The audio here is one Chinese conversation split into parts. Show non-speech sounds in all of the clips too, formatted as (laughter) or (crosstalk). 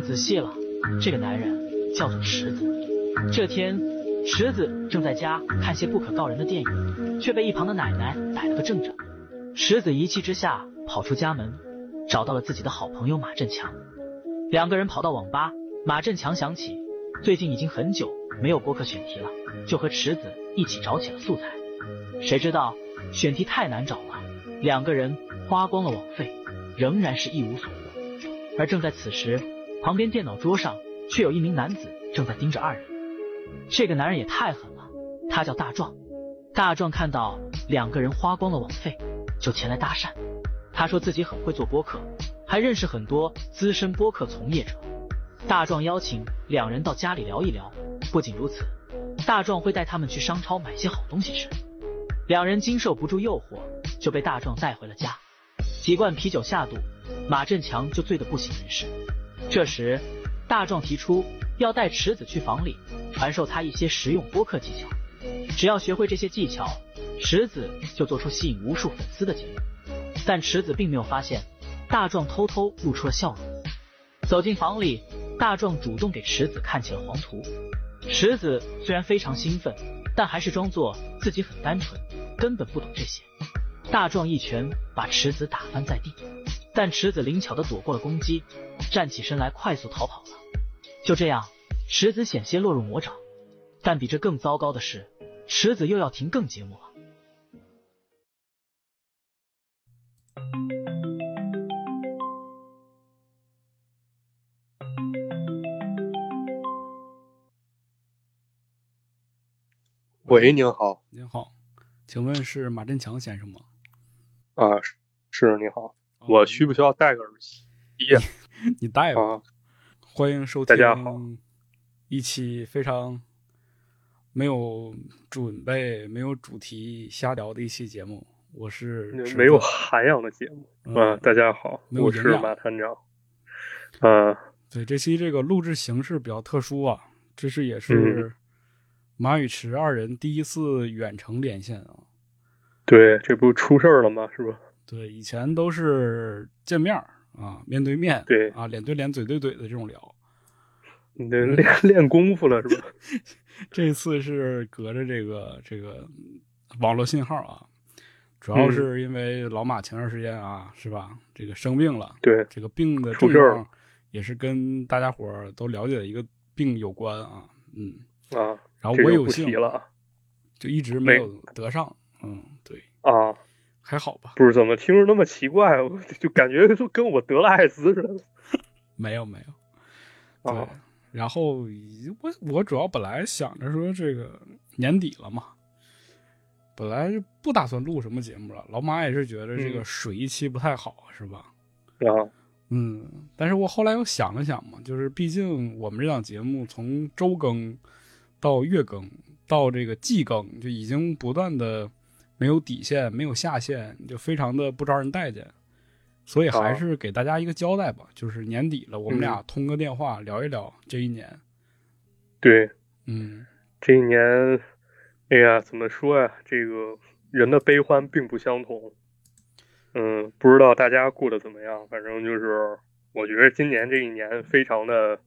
仔细了，这个男人叫做池子。这天，池子正在家看些不可告人的电影，却被一旁的奶奶逮了个正着。池子一气之下跑出家门，找到了自己的好朋友马振强。两个人跑到网吧，马振强想起最近已经很久没有播客选题了，就和池子一起找起了素材。谁知道选题太难找了，两个人花光了网费，仍然是一无所获。而正在此时，旁边电脑桌上却有一名男子正在盯着二人。这个男人也太狠了，他叫大壮。大壮看到两个人花光了网费，就前来搭讪。他说自己很会做播客，还认识很多资深播客从业者。大壮邀请两人到家里聊一聊。不仅如此，大壮会带他们去商超买些好东西吃。两人经受不住诱惑，就被大壮带回了家。几罐啤酒下肚，马振强就醉得不省人事。这时，大壮提出要带池子去房里传授他一些实用播客技巧，只要学会这些技巧，池子就做出吸引无数粉丝的节目。但池子并没有发现，大壮偷偷露出了笑容。走进房里，大壮主动给池子看起了黄图。池子虽然非常兴奋，但还是装作自己很单纯，根本不懂这些。大壮一拳把池子打翻在地，但池子灵巧的躲过了攻击，站起身来快速逃跑了。就这样，池子险些落入魔爪。但比这更糟糕的是，池子又要停更节目了。喂，您好，您好，请问是马振强先生吗？啊，是你好，我需不需要戴个耳机？你 (laughs) 戴吧。欢迎收听，大家好，一期非常没有准备、没有主题、瞎聊的一期节目。我是没有涵养的节目啊。大家好，我是马探长。啊，对，这期这个录制形式比较特殊啊，这是也是马宇驰二人第一次远程连线啊。对，这不出事儿了吗？是吧？对，以前都是见面啊，面对面，对啊，脸对脸、嘴对嘴的这种聊。你得练练功夫了是吧？(laughs) 这次是隔着这个这个网络信号啊，主要是因为老马前段时间啊，是吧？这个生病了，对，这个病的症状也是跟大家伙都了解的一个病有关啊，嗯啊，然后我有幸了，就一直没有得上。嗯，对啊，还好吧？不是怎么听着那么奇怪，我就感觉就跟我得了艾滋似的。没有没有，对。然后我我主要本来想着说这个年底了嘛，本来就不打算录什么节目了。老马也是觉得这个水一期不太好，是吧？啊，嗯。但是我后来又想了想嘛，就是毕竟我们这档节目从周更到月更到这个季更，就已经不断的。没有底线，没有下限，就非常的不招人待见，所以还是给大家一个交代吧。就是年底了，我们俩通个电话聊一聊这一年。对，嗯，这一年，哎呀，怎么说呀？这个人的悲欢并不相同。嗯，不知道大家过得怎么样？反正就是，我觉得今年这一年非常的，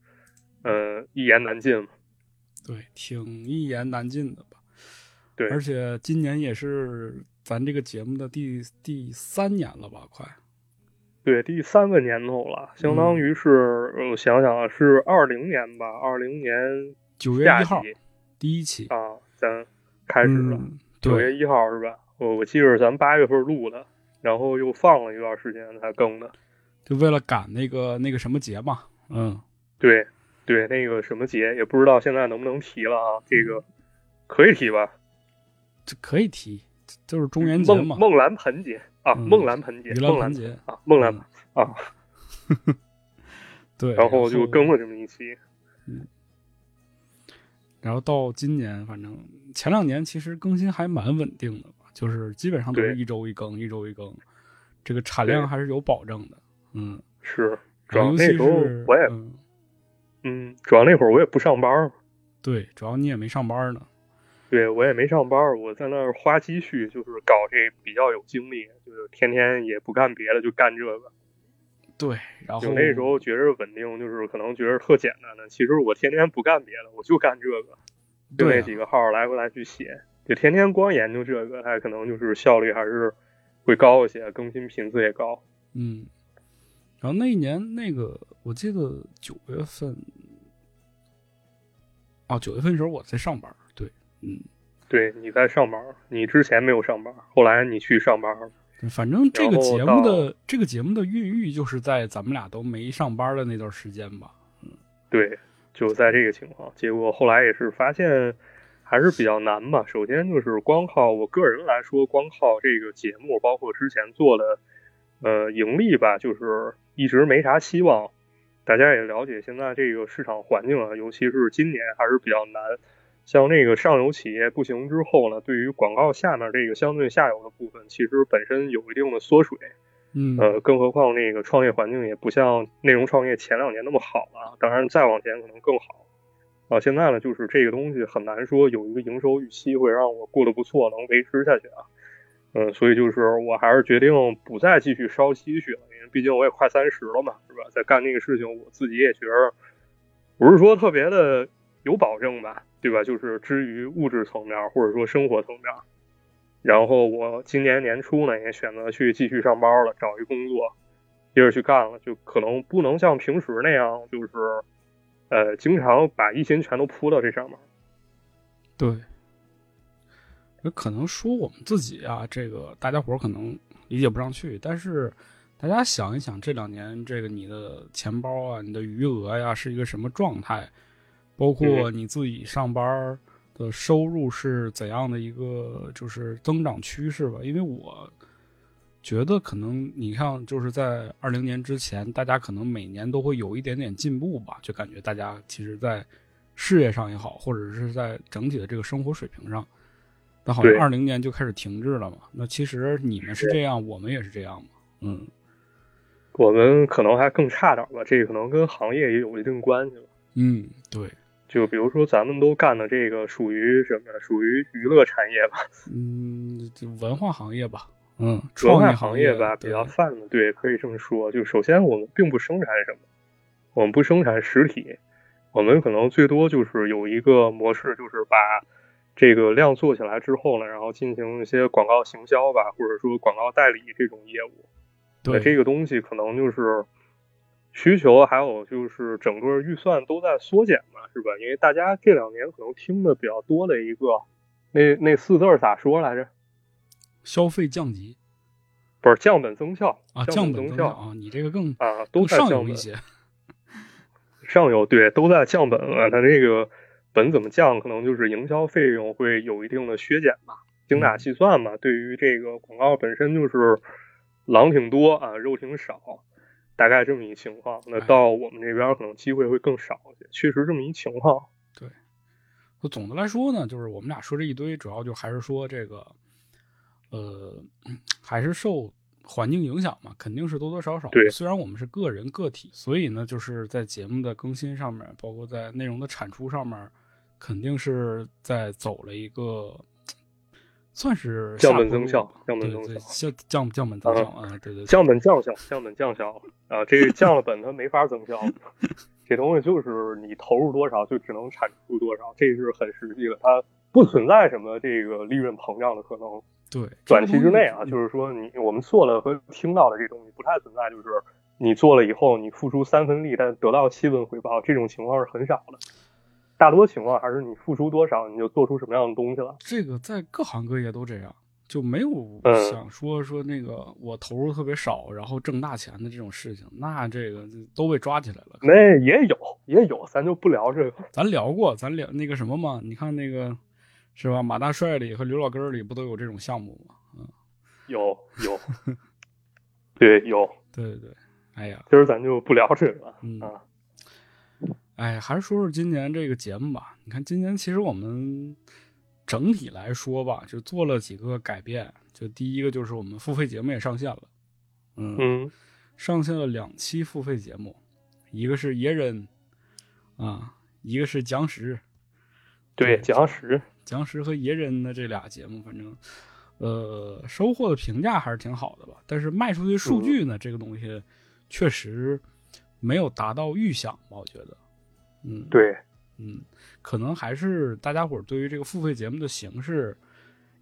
呃，一言难尽。对，挺一言难尽的吧。对，而且今年也是咱这个节目的第第三年了吧？快，对，第三个年头了，相当于是我想想啊，是二零年吧？二零年九月一号第一期啊，咱开始了。九月一号是吧？我我记得咱八月份录的，然后又放了一段时间才更的，就为了赶那个那个什么节嘛。嗯，对对，那个什么节也不知道现在能不能提了啊？这个可以提吧？这可以提，就是中元节嘛，梦兰盆节啊，梦兰盆节，梦兰节啊，梦兰啊，(laughs) 对，然后就更了这么一期，嗯，然后到今年，反正前两年其实更新还蛮稳定的吧，就是基本上都是一周一更，一周一更，这个产量还是有保证的，嗯，是，主要那时候我也，嗯，主要那会儿我也不上班，对，主要你也没上班呢。对我也没上班，我在那儿花积蓄，就是搞这比较有精力，就是天天也不干别的，就干这个。对，然后就那时候觉着稳定，就是可能觉着特简单的。其实我天天不干别的，我就干这个，就那几个号来回来去写，就天天光研究这个，它可能就是效率还是会高一些，更新频次也高。嗯，然后那一年那个我记得九月份，哦，九月份的时候我在上班，对，嗯，对，你在上班，你之前没有上班，后来你去上班了。反正这个节目的这个节目的孕育就是在咱们俩都没上班的那段时间吧，嗯对，就在这个情况。结果后来也是发现还是比较难吧。首先就是光靠我个人来说，光靠这个节目，包括之前做的呃盈利吧，就是一直没啥希望。大家也了解现在这个市场环境啊，尤其是今年还是比较难。像那个上游企业不行之后呢，对于广告下面这个相对下游的部分，其实本身有一定的缩水。嗯，呃，更何况那个创业环境也不像内容创业前两年那么好了，当然再往前可能更好。啊、现在呢，就是这个东西很难说有一个营收预期会让我过得不错，能维持下去啊。嗯，所以就是我还是决定不再继续烧积蓄了，因为毕竟我也快三十了嘛，是吧？在干这个事情，我自己也觉得不是说特别的有保证吧，对吧？就是至于物质层面或者说生活层面。然后我今年年初呢，也选择去继续上班了，找一工作，接着去干了。就可能不能像平时那样，就是呃，经常把一心全都扑到这上面。对，也可能说我们自己啊，这个大家伙可能理解不上去，但是大家想一想，这两年这个你的钱包啊，你的余额呀，是一个什么状态？包括你自己上班的收入是怎样的一个就是增长趋势吧？因为我觉得可能你看，就是在二零年之前，大家可能每年都会有一点点进步吧，就感觉大家其实，在事业上也好，或者是在整体的这个生活水平上，但好像对二零年就开始停滞了嘛。那其实你们是这样，我们也是这样嘛。嗯，我们可能还更差点吧，这个可能跟行业也有一定关系吧。嗯，对，就比如说咱们都干的这个属于什么？属于娱乐产业吧，(laughs) 嗯，就文化行业吧，嗯，文创化行业吧，比较泛的，对，可以这么说。就首先我们并不生产什么，我们不生产实体，我们可能最多就是有一个模式，就是把这个量做起来之后呢，然后进行一些广告行销吧，或者说广告代理这种业务。对这个东西可能就是需求，还有就是整个预算都在缩减嘛，是吧？因为大家这两年可能听的比较多的一个，那那四字咋说来着？消费降级不是降本增效啊，降本增效啊，你这个更啊，都在降本。上游一些。上游对都在降本了，它这个本怎么降，可能就是营销费用会有一定的削减吧，精打细算嘛。对于这个广告本身就是狼挺多啊，肉挺少，大概这么一情况。那哎到我们这边可能机会会更少一些，确实这么一情况。对总的来说呢，就是我们俩说这一堆，主要就还是说这个，呃，还是受环境影响嘛，肯定是多多少少。对虽然我们是个人个体，所以呢，就是在节目的更新上面，包括在内容的产出上面，肯定是在走了一个，算是降本增效吧降本增效降降降本增效啊，对对对，降本降效，降本降效啊，这个降了本它没法增效。这东西就是你投入多少就只能产出多少，这是很实际的，它不存在什么这个利润膨胀的可能。对，短期之内啊，就是说你我们做了和听到的这东西不太存在，就是你做了以后你付出三分力，但得到七分回报，这种情况是很少的。大多情况还是你付出多少，你就做出什么样的东西了。这个在各行各业都这样，就没有嗯想说说那个我投入特别少，然后挣大钱的这种事情，那这个都被抓起来了。那也有也有，咱就不聊这个。咱聊过，咱聊那个什么嘛？你看那个是吧？马大帅里和刘老根里不都有这种项目吗？嗯，有 (laughs) 有，对有，对对对。哎呀，今儿咱就不聊这个了嗯啊。哎，还是说说今年这个节目吧。你看，今年其实我们整体来说吧，就做了几个改变。就第一个就是我们付费节目也上线了，嗯嗯上线了两期付费节目，一个是野人啊，一个是蒋石。对，蒋石，蒋石和野人的这俩节目，反正呃收获的评价还是挺好的吧。但是卖出去数据呢，这个东西确实没有达到预想吧，我觉得，嗯，对，嗯，可能还是大家伙儿对于这个付费节目的形式，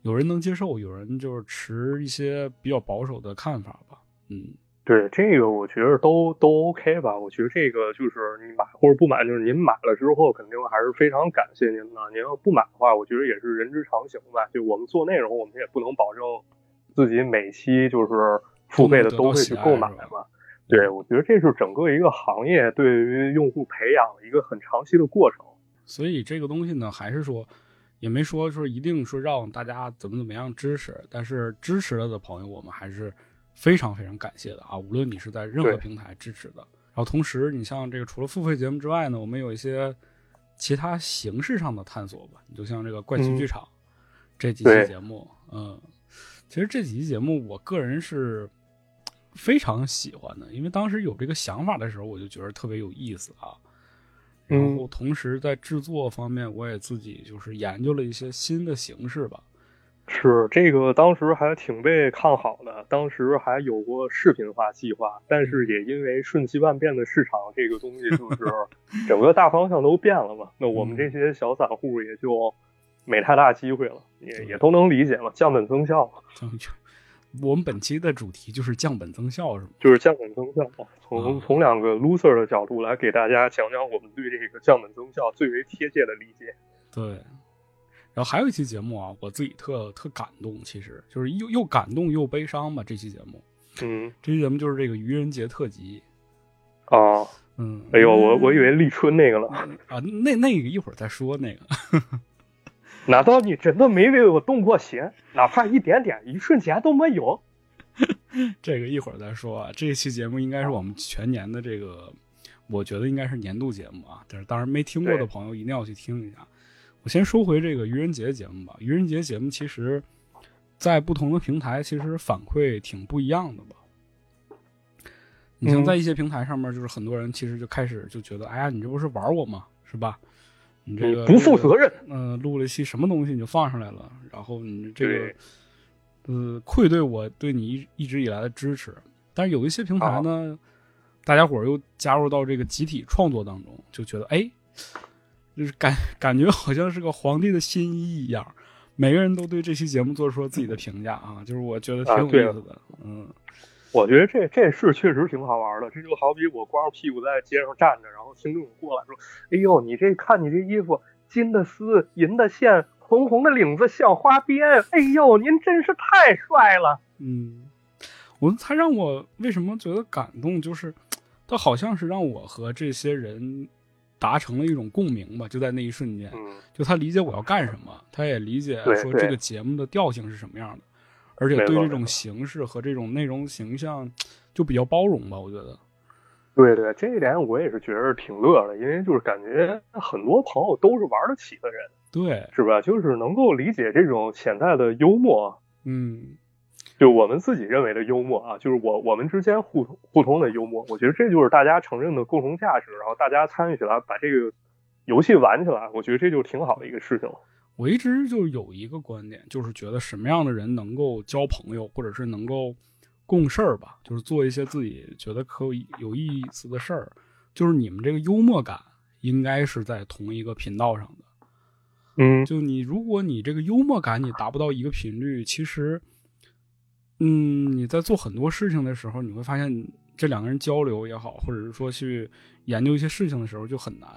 有人能接受，有人就是持一些比较保守的看法吧，嗯。对这个，我觉得都都 OK 吧。我觉得这个就是你买或者不买，就是您买了之后，肯定还是非常感谢您的。您要不买的话，我觉得也是人之常情吧。就我们做内容，我们也不能保证自己每期就是付费的都会去购买嘛。对，我觉得这是整个一个行业对于用户培养一个很长期的过程。所以这个东西呢，还是说，也没说说一定说让大家怎么怎么样支持，但是支持了的朋友，我们还是。非常非常感谢的啊！无论你是在任何平台支持的，然后同时你像这个除了付费节目之外呢，我们有一些其他形式上的探索吧。你就像这个怪奇剧场这几期节目，嗯，其实这几期节目我个人是非常喜欢的，因为当时有这个想法的时候，我就觉得特别有意思啊。然后同时在制作方面，我也自己就是研究了一些新的形式吧。是这个，当时还挺被看好的，当时还有过视频化计划，但是也因为瞬息万变的市场，这个东西就是 (laughs) 整个大方向都变了嘛。那我们这些小散户也就没太大机会了，也也都能理解嘛，降本增效。(laughs) 我们本期的主题就是降本增效，是吗？就是降本增效，从从两个 loser 的角度来给大家讲讲我们对这个降本增效最为贴切的理解。对。然后还有一期节目啊，我自己特特感动，其实就是又又感动又悲伤吧。这期节目，嗯，这期节目就是这个愚人节特辑。哦，嗯，哎呦，我我以为立春那个了啊，那那个一会儿再说那个。难道你真的没为我动过心，哪怕一点点，一瞬间都没有？(laughs) 这个一会儿再说啊。这一期节目应该是我们全年的这个，我觉得应该是年度节目啊。但是当然没听过的朋友一定要去听一下。我先说回这个愚人节节目吧。愚人节节目其实，在不同的平台，其实反馈挺不一样的吧。你像在一些平台上面，就是很多人其实就开始就觉得，哎呀，你这不是玩我吗？是吧？你这个不负责任。嗯，录了一期什么东西你就放上来了，然后你这个，呃，愧对我对你一一直以来的支持。但是有一些平台呢，大家伙又加入到这个集体创作当中，就觉得，哎。就是感感觉好像是个皇帝的新衣一样，每个人都对这期节目做出了自己的评价啊，就是我觉得挺有意思的。嗯，我觉得这这事确实挺好玩的。这就好比我光着屁股在街上站着，然后听众过来说：“哎呦，你这看你这衣服，金的丝，银的线，红红的领子，小花边，哎呦，您真是太帅了。”嗯，我他让我为什么觉得感动，就是他好像是让我和这些人。达成了一种共鸣吧，就在那一瞬间，就他理解我要干什么，他也理解说这个节目的调性是什么样的，而且对这种形式和这种内容形象就比较包容吧，我觉得。对对，这一点我也是觉得挺乐的，因为就是感觉很多朋友都是玩得起的人，对，是吧？就是能够理解这种潜在的幽默，嗯。就我们自己认为的幽默啊，就是我我们之间互互通的幽默，我觉得这就是大家承认的共同价值，然后大家参与起来把这个游戏玩起来，我觉得这就挺好的一个事情。我一直就有一个观点，就是觉得什么样的人能够交朋友，或者是能够共事儿吧，就是做一些自己觉得可有有意思的事儿，就是你们这个幽默感应该是在同一个频道上的。嗯，就你如果你这个幽默感你达不到一个频率，其实。嗯，你在做很多事情的时候，你会发现这两个人交流也好，或者是说去研究一些事情的时候就很难。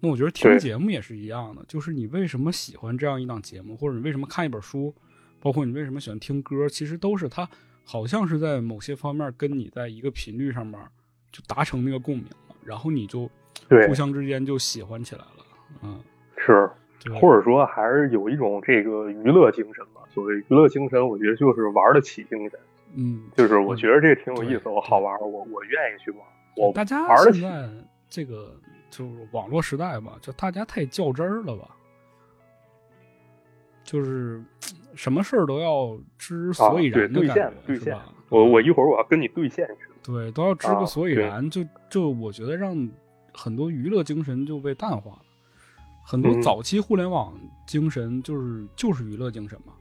那我觉得听节目也是一样的，就是你为什么喜欢这样一档节目，或者你为什么看一本书，包括你为什么喜欢听歌，其实都是它好像是在某些方面跟你在一个频率上面就达成那个共鸣了，然后你就互相之间就喜欢起来了。嗯，是，或者说还是有一种这个娱乐精神吧。所谓娱乐精神，我觉得就是玩得起精神。嗯，就是我觉得这挺有意思，我好玩，我我愿意去玩。我大家玩现在这个就是网络时代吧，就大家太较真儿了吧？就是 (tsk) 什么事儿都要知所以然的感觉，是吧？我我一会儿我要跟你兑现去。对，都要知个所以然，就就我觉得让很多娱乐精神就被淡化了。很多早期互联网精神就是就是娱乐精神嘛。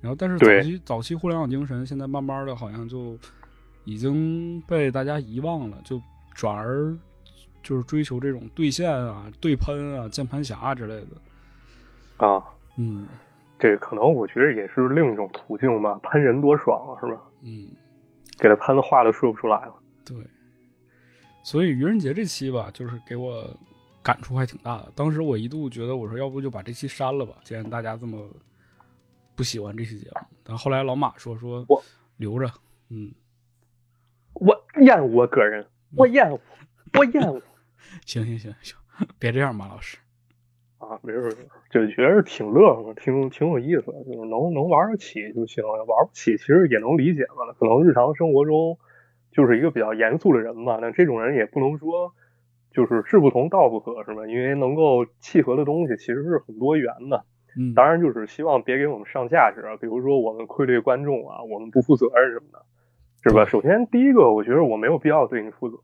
然后，但是早期早期互联网精神现在慢慢的好像就已经被大家遗忘了，就转而就是追求这种对线啊、对喷啊、键盘侠之类的。啊，嗯这可能我觉得也是另一种途径吧，喷人多爽啊，是吧？嗯，给他喷的话都说不出来了。对。所以愚人节这期吧，就是给我感触还挺大的。当时我一度觉得，我说要不就把这期删了吧，既然大家这么不喜欢这期节目。但后来老马说说我留着，嗯，我厌恶我个人，我厌恶，我厌恶 (laughs) 行行行行，别这样，马老师。啊，没事儿，就觉得挺乐呵，挺挺有意思的，就是能能玩得起就行，玩不起其实也能理解嘛。可能日常生活中就是一个比较严肃的人嘛，那这种人也不能说就是志不同道不合，是吧？因为能够契合的东西其实是很多元的。嗯，当然就是希望别给我们上价值啊，比如说我们愧对观众啊，我们不负责任什么的，是吧？首先第一个，我觉得我没有必要对你负责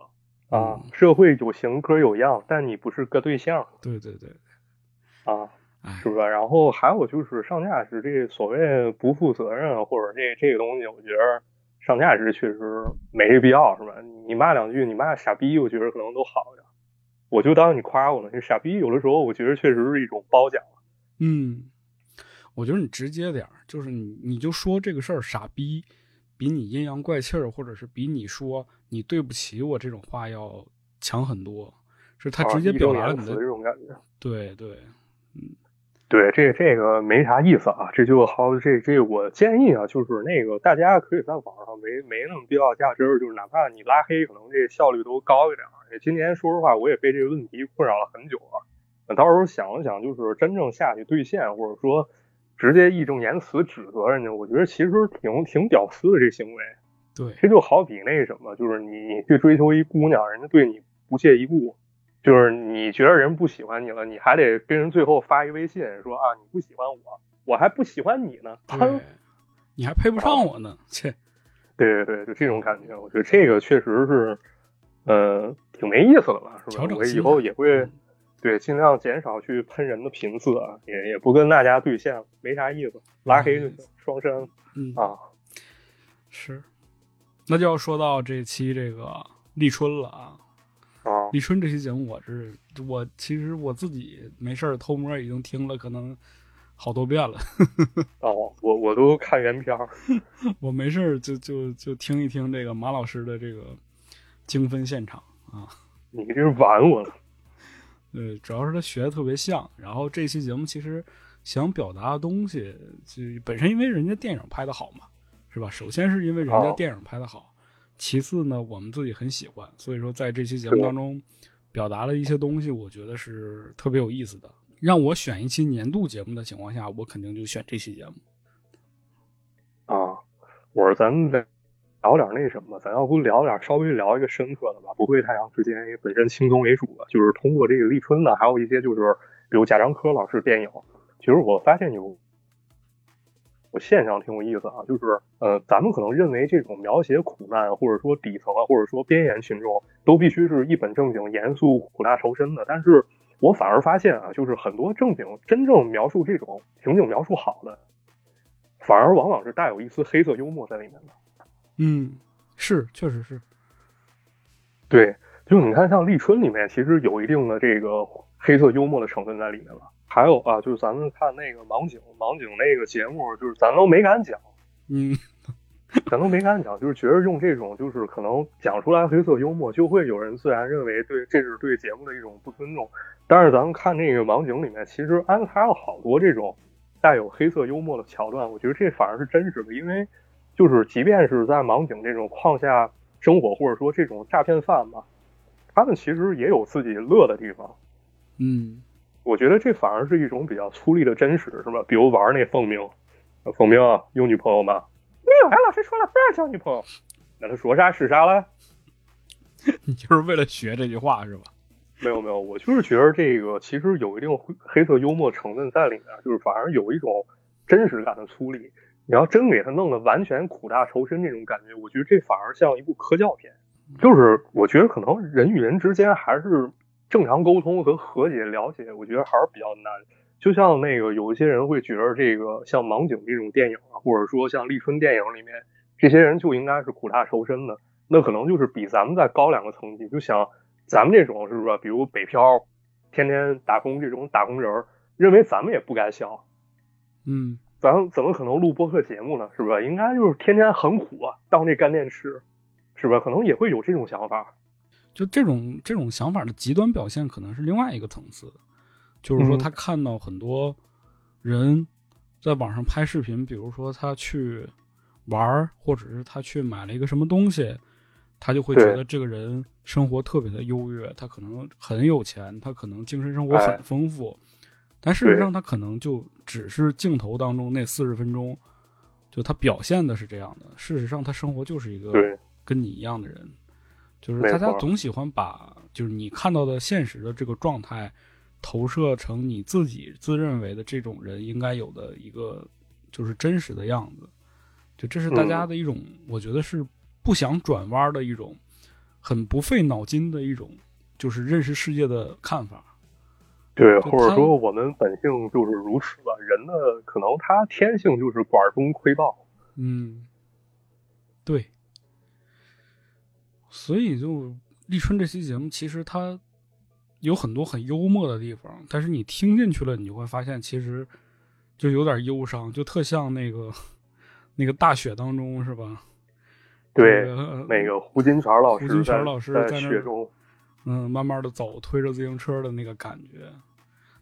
啊嗯，社会有型哥有样，但你不是个对象对对对，啊。是不，是？然后还有就是上价值这所谓不负责任啊或者这这个东西，我觉得上价值确实没这必要，是吧？你骂两句，你骂傻逼，我觉得可能都好点。我就当你夸我了，这傻逼有的时候我觉得确实是一种褒奖。嗯，我觉得你直接点儿，就是你你就说这个事儿傻逼，比你阴阳怪气儿，或者是比你说你对不起我这种话要强很多，是他啊直接表达了你的，这种感觉。对对，嗯对，这这个没啥意思啊，这就好，这这我建议啊，就是那个大家可以在网上没没那么必要加真儿，就是哪怕你拉黑，可能这效率都高一点。今年说实话，我也被这个问题困扰了很久了。那到时候想了想，就是真正下去兑现，或者说直接义正言辞指责人家，我觉得其实挺挺屌丝的这行为。对，这就好比那什么，就是你你去追求一姑娘，人家对你不屑一顾，就是你觉得人不喜欢你了，你还得跟人最后发一微信说啊你不喜欢我，我还不喜欢你呢，对，你还配不上我呢，切，(laughs) 对对对，就这种感觉，我觉得这个确实是，呃，挺没意思的吧，是吧调？整我以后也会嗯对尽量减少去喷人的频次啊，也也不跟大家对线，没啥意思，拉黑就行，双删嗯啊。是，那就要说到这期这个立春了啊。啊，立春这期节目，我是我其实我自己没事儿偷摸已经听了可能好多遍了。(laughs) 哦，我我都看原片儿，(laughs) 我没事儿就就就听一听这个马老师的这个精分现场啊。你这是玩我呢。呃，主要是他学的特别像。然后这期节目其实想表达的东西，就本身因为人家电影拍的好嘛，是吧？首先是因为人家哦电影拍的好，其次呢，我们自己很喜欢，所以说在这期节目当中表达了一些东西，我觉得是特别有意思的。让我选一期年度节目的情况下，我肯定就选这期节目。啊，我说咱们聊点那什么，咱要不聊点稍微聊一个深刻的吧，不会太长时间，因为本身轻松为主的，就是通过这个立春呢，还有一些就是比如贾樟柯老师电影，其实我发现有我现象挺有意思啊，就是呃，咱们可能认为这种描写苦难或者说底层啊，或者说边缘群众都必须是一本正经、严肃、苦大仇深的，但是我反而发现啊，就是很多正经真正描述这种情景描述好的。反而往往是带有一丝黑色幽默在里面的。嗯，是，确实是。对，就你看，像立春里面其实有一定的这个黑色幽默的成分在里面了。还有啊，就是咱们看那个盲井，盲井那个节目，就是咱都没敢讲，嗯，(laughs) 咱都没敢讲，就是觉得用这种就是可能讲出来黑色幽默，就会有人自然认为对这是对节目的一种不尊重。但是咱们看那个盲井里面，其实安插了好多这种带有黑色幽默的桥段，我觉得这反而是真实的，因为就是即便是在盲井这种矿下生活，或者说这种诈骗犯吧，他们其实也有自己乐的地方。嗯，我觉得这反而是一种比较粗粝的真实，是吧？比如玩那凤鸣，凤鸣啊有女朋友吗？没有，哎，老师说了不让交女朋友。那他说啥是啥了？(laughs) 你就是为了学这句话是吧？没有没有，我就是觉得这个其实有一定黑黑色幽默成分在里面，就是反而有一种真实感的粗粝。你要真给他弄得完全苦大仇深这种感觉，我觉得这反而像一部科教片。就是我觉得可能人与人之间还是正常沟通和和解了解，我觉得还是比较难。就像那个有一些人会觉得这个像盲井这种电影啊，或者说像立春电影里面，这些人就应该是苦大仇深的。那可能就是比咱们再高两个层级。就像咱们这种是不是？比如北漂，天天打工这种打工人，认为咱们也不该笑。嗯，咱怎么可能录播客节目呢？是不是？应该就是天天很苦，当这干电池，是吧？可能也会有这种想法。就这种这种想法的极端表现，可能是另外一个层次，就是说他看到很多人在网上拍视频，比如说他去玩，或者是他去买了一个什么东西，他就会觉得这个人生活特别的优越，他可能很有钱，他可能精神生活很丰富，但事实上他可能就只是镜头当中那四十分钟，就他表现的是这样的，事实上他生活就是一个跟你一样的人。就是大家总喜欢把就是你看到的现实的这个状态，投射成你自己自认为的这种人应该有的一个就是真实的样子，就这是大家的一种，我觉得是不想转弯的一种，很不费脑筋的一种，就是认识世界的看法。对，或者说我们本性就是如此吧，人的可能他天性就是管中窥豹。嗯，对。所以，就立春这期节目，其实它有很多很幽默的地方，但是你听进去了，你就会发现，其实就有点忧伤，就特像那个那个大雪当中，是吧？对，那个胡金铨老师，胡金铨老师在雪中，嗯，慢慢的走，推着自行车的那个感觉，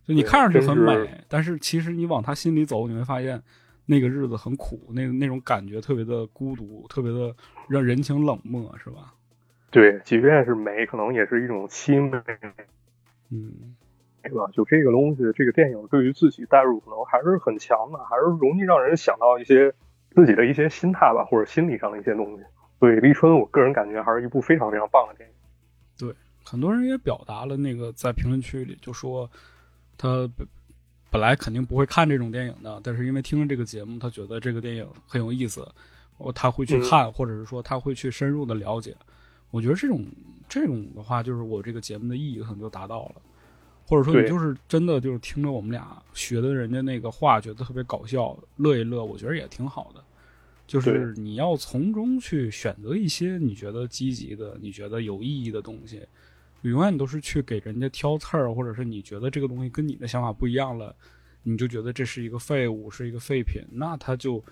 就你看上去很美，但是其实你往他心里走，你会发现那个日子很苦，那那种感觉特别的孤独，特别的让人情冷漠，是吧？对，即便是美，可能也是一种凄美，嗯，对吧？就这个东西，这个电影对于自己代入可能还是很强的，还是容易让人想到一些自己的一些心态吧，或者心理上的一些东西。所以《立春》，我个人感觉还是一部非常非常棒的电影。对，很多人也表达了那个在评论区里就说，他本本来肯定不会看这种电影的，但是因为听了这个节目，他觉得这个电影很有意思，他会去看，或者是说他会去深入的了解。我觉得这种这种的话，就是我这个节目的意义可能就达到了，或者说你就是真的就是听着我们俩学的人家那个话，觉得特别搞笑，乐一乐，我觉得也挺好的。就是你要从中去选择一些你觉得积极的、你觉得有意义的东西，永远都是去给人家挑刺儿，或者是你觉得这个东西跟你的想法不一样了，你就觉得这是一个废物，是一个废品，那他就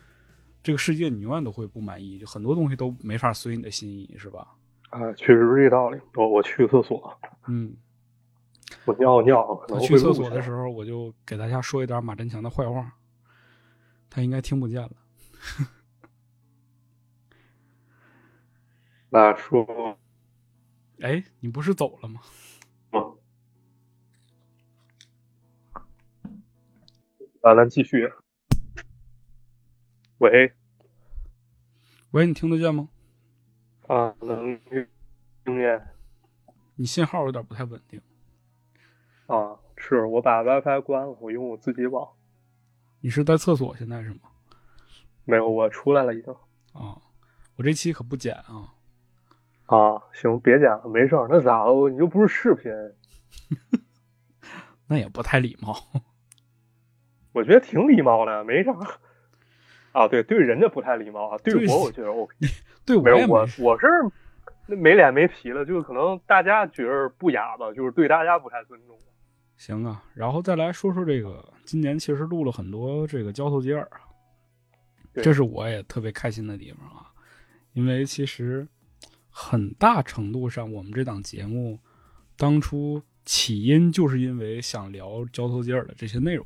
这个世界你永远都会不满意，就很多东西都没法随你的心意，是吧？啊，确实是这道理。我我去厕所，嗯，(laughs) 我尿尿。我去厕所的时候，我就给大家说一点马振强的坏话，他应该听不见了。(laughs) 那说，哎，你不是走了吗？啊，咱继续。喂，喂，你听得见吗？啊，能听见。你信号有点不太稳定。啊，是我把 WiFi 关了，我用我自己网。你是在厕所现在是吗？没有，我出来了已经。啊，我这期可不剪啊。啊，行，别剪了，没事儿。那咋了？你又不是视频。(laughs) 那也不太礼貌。我觉得挺礼貌的，没啥。啊，对，对人家不太礼貌啊。对我，我觉得 OK。(laughs) 对，我，我是那没脸没皮了，就是可能大家觉得不雅吧，就是对大家不太尊重。行啊，然后再来说说这个，今年其实录了很多这个交头接耳，这是我也特别开心的地方啊，因为其实很大程度上，我们这档节目当初起因就是因为想聊交头接耳的这些内容。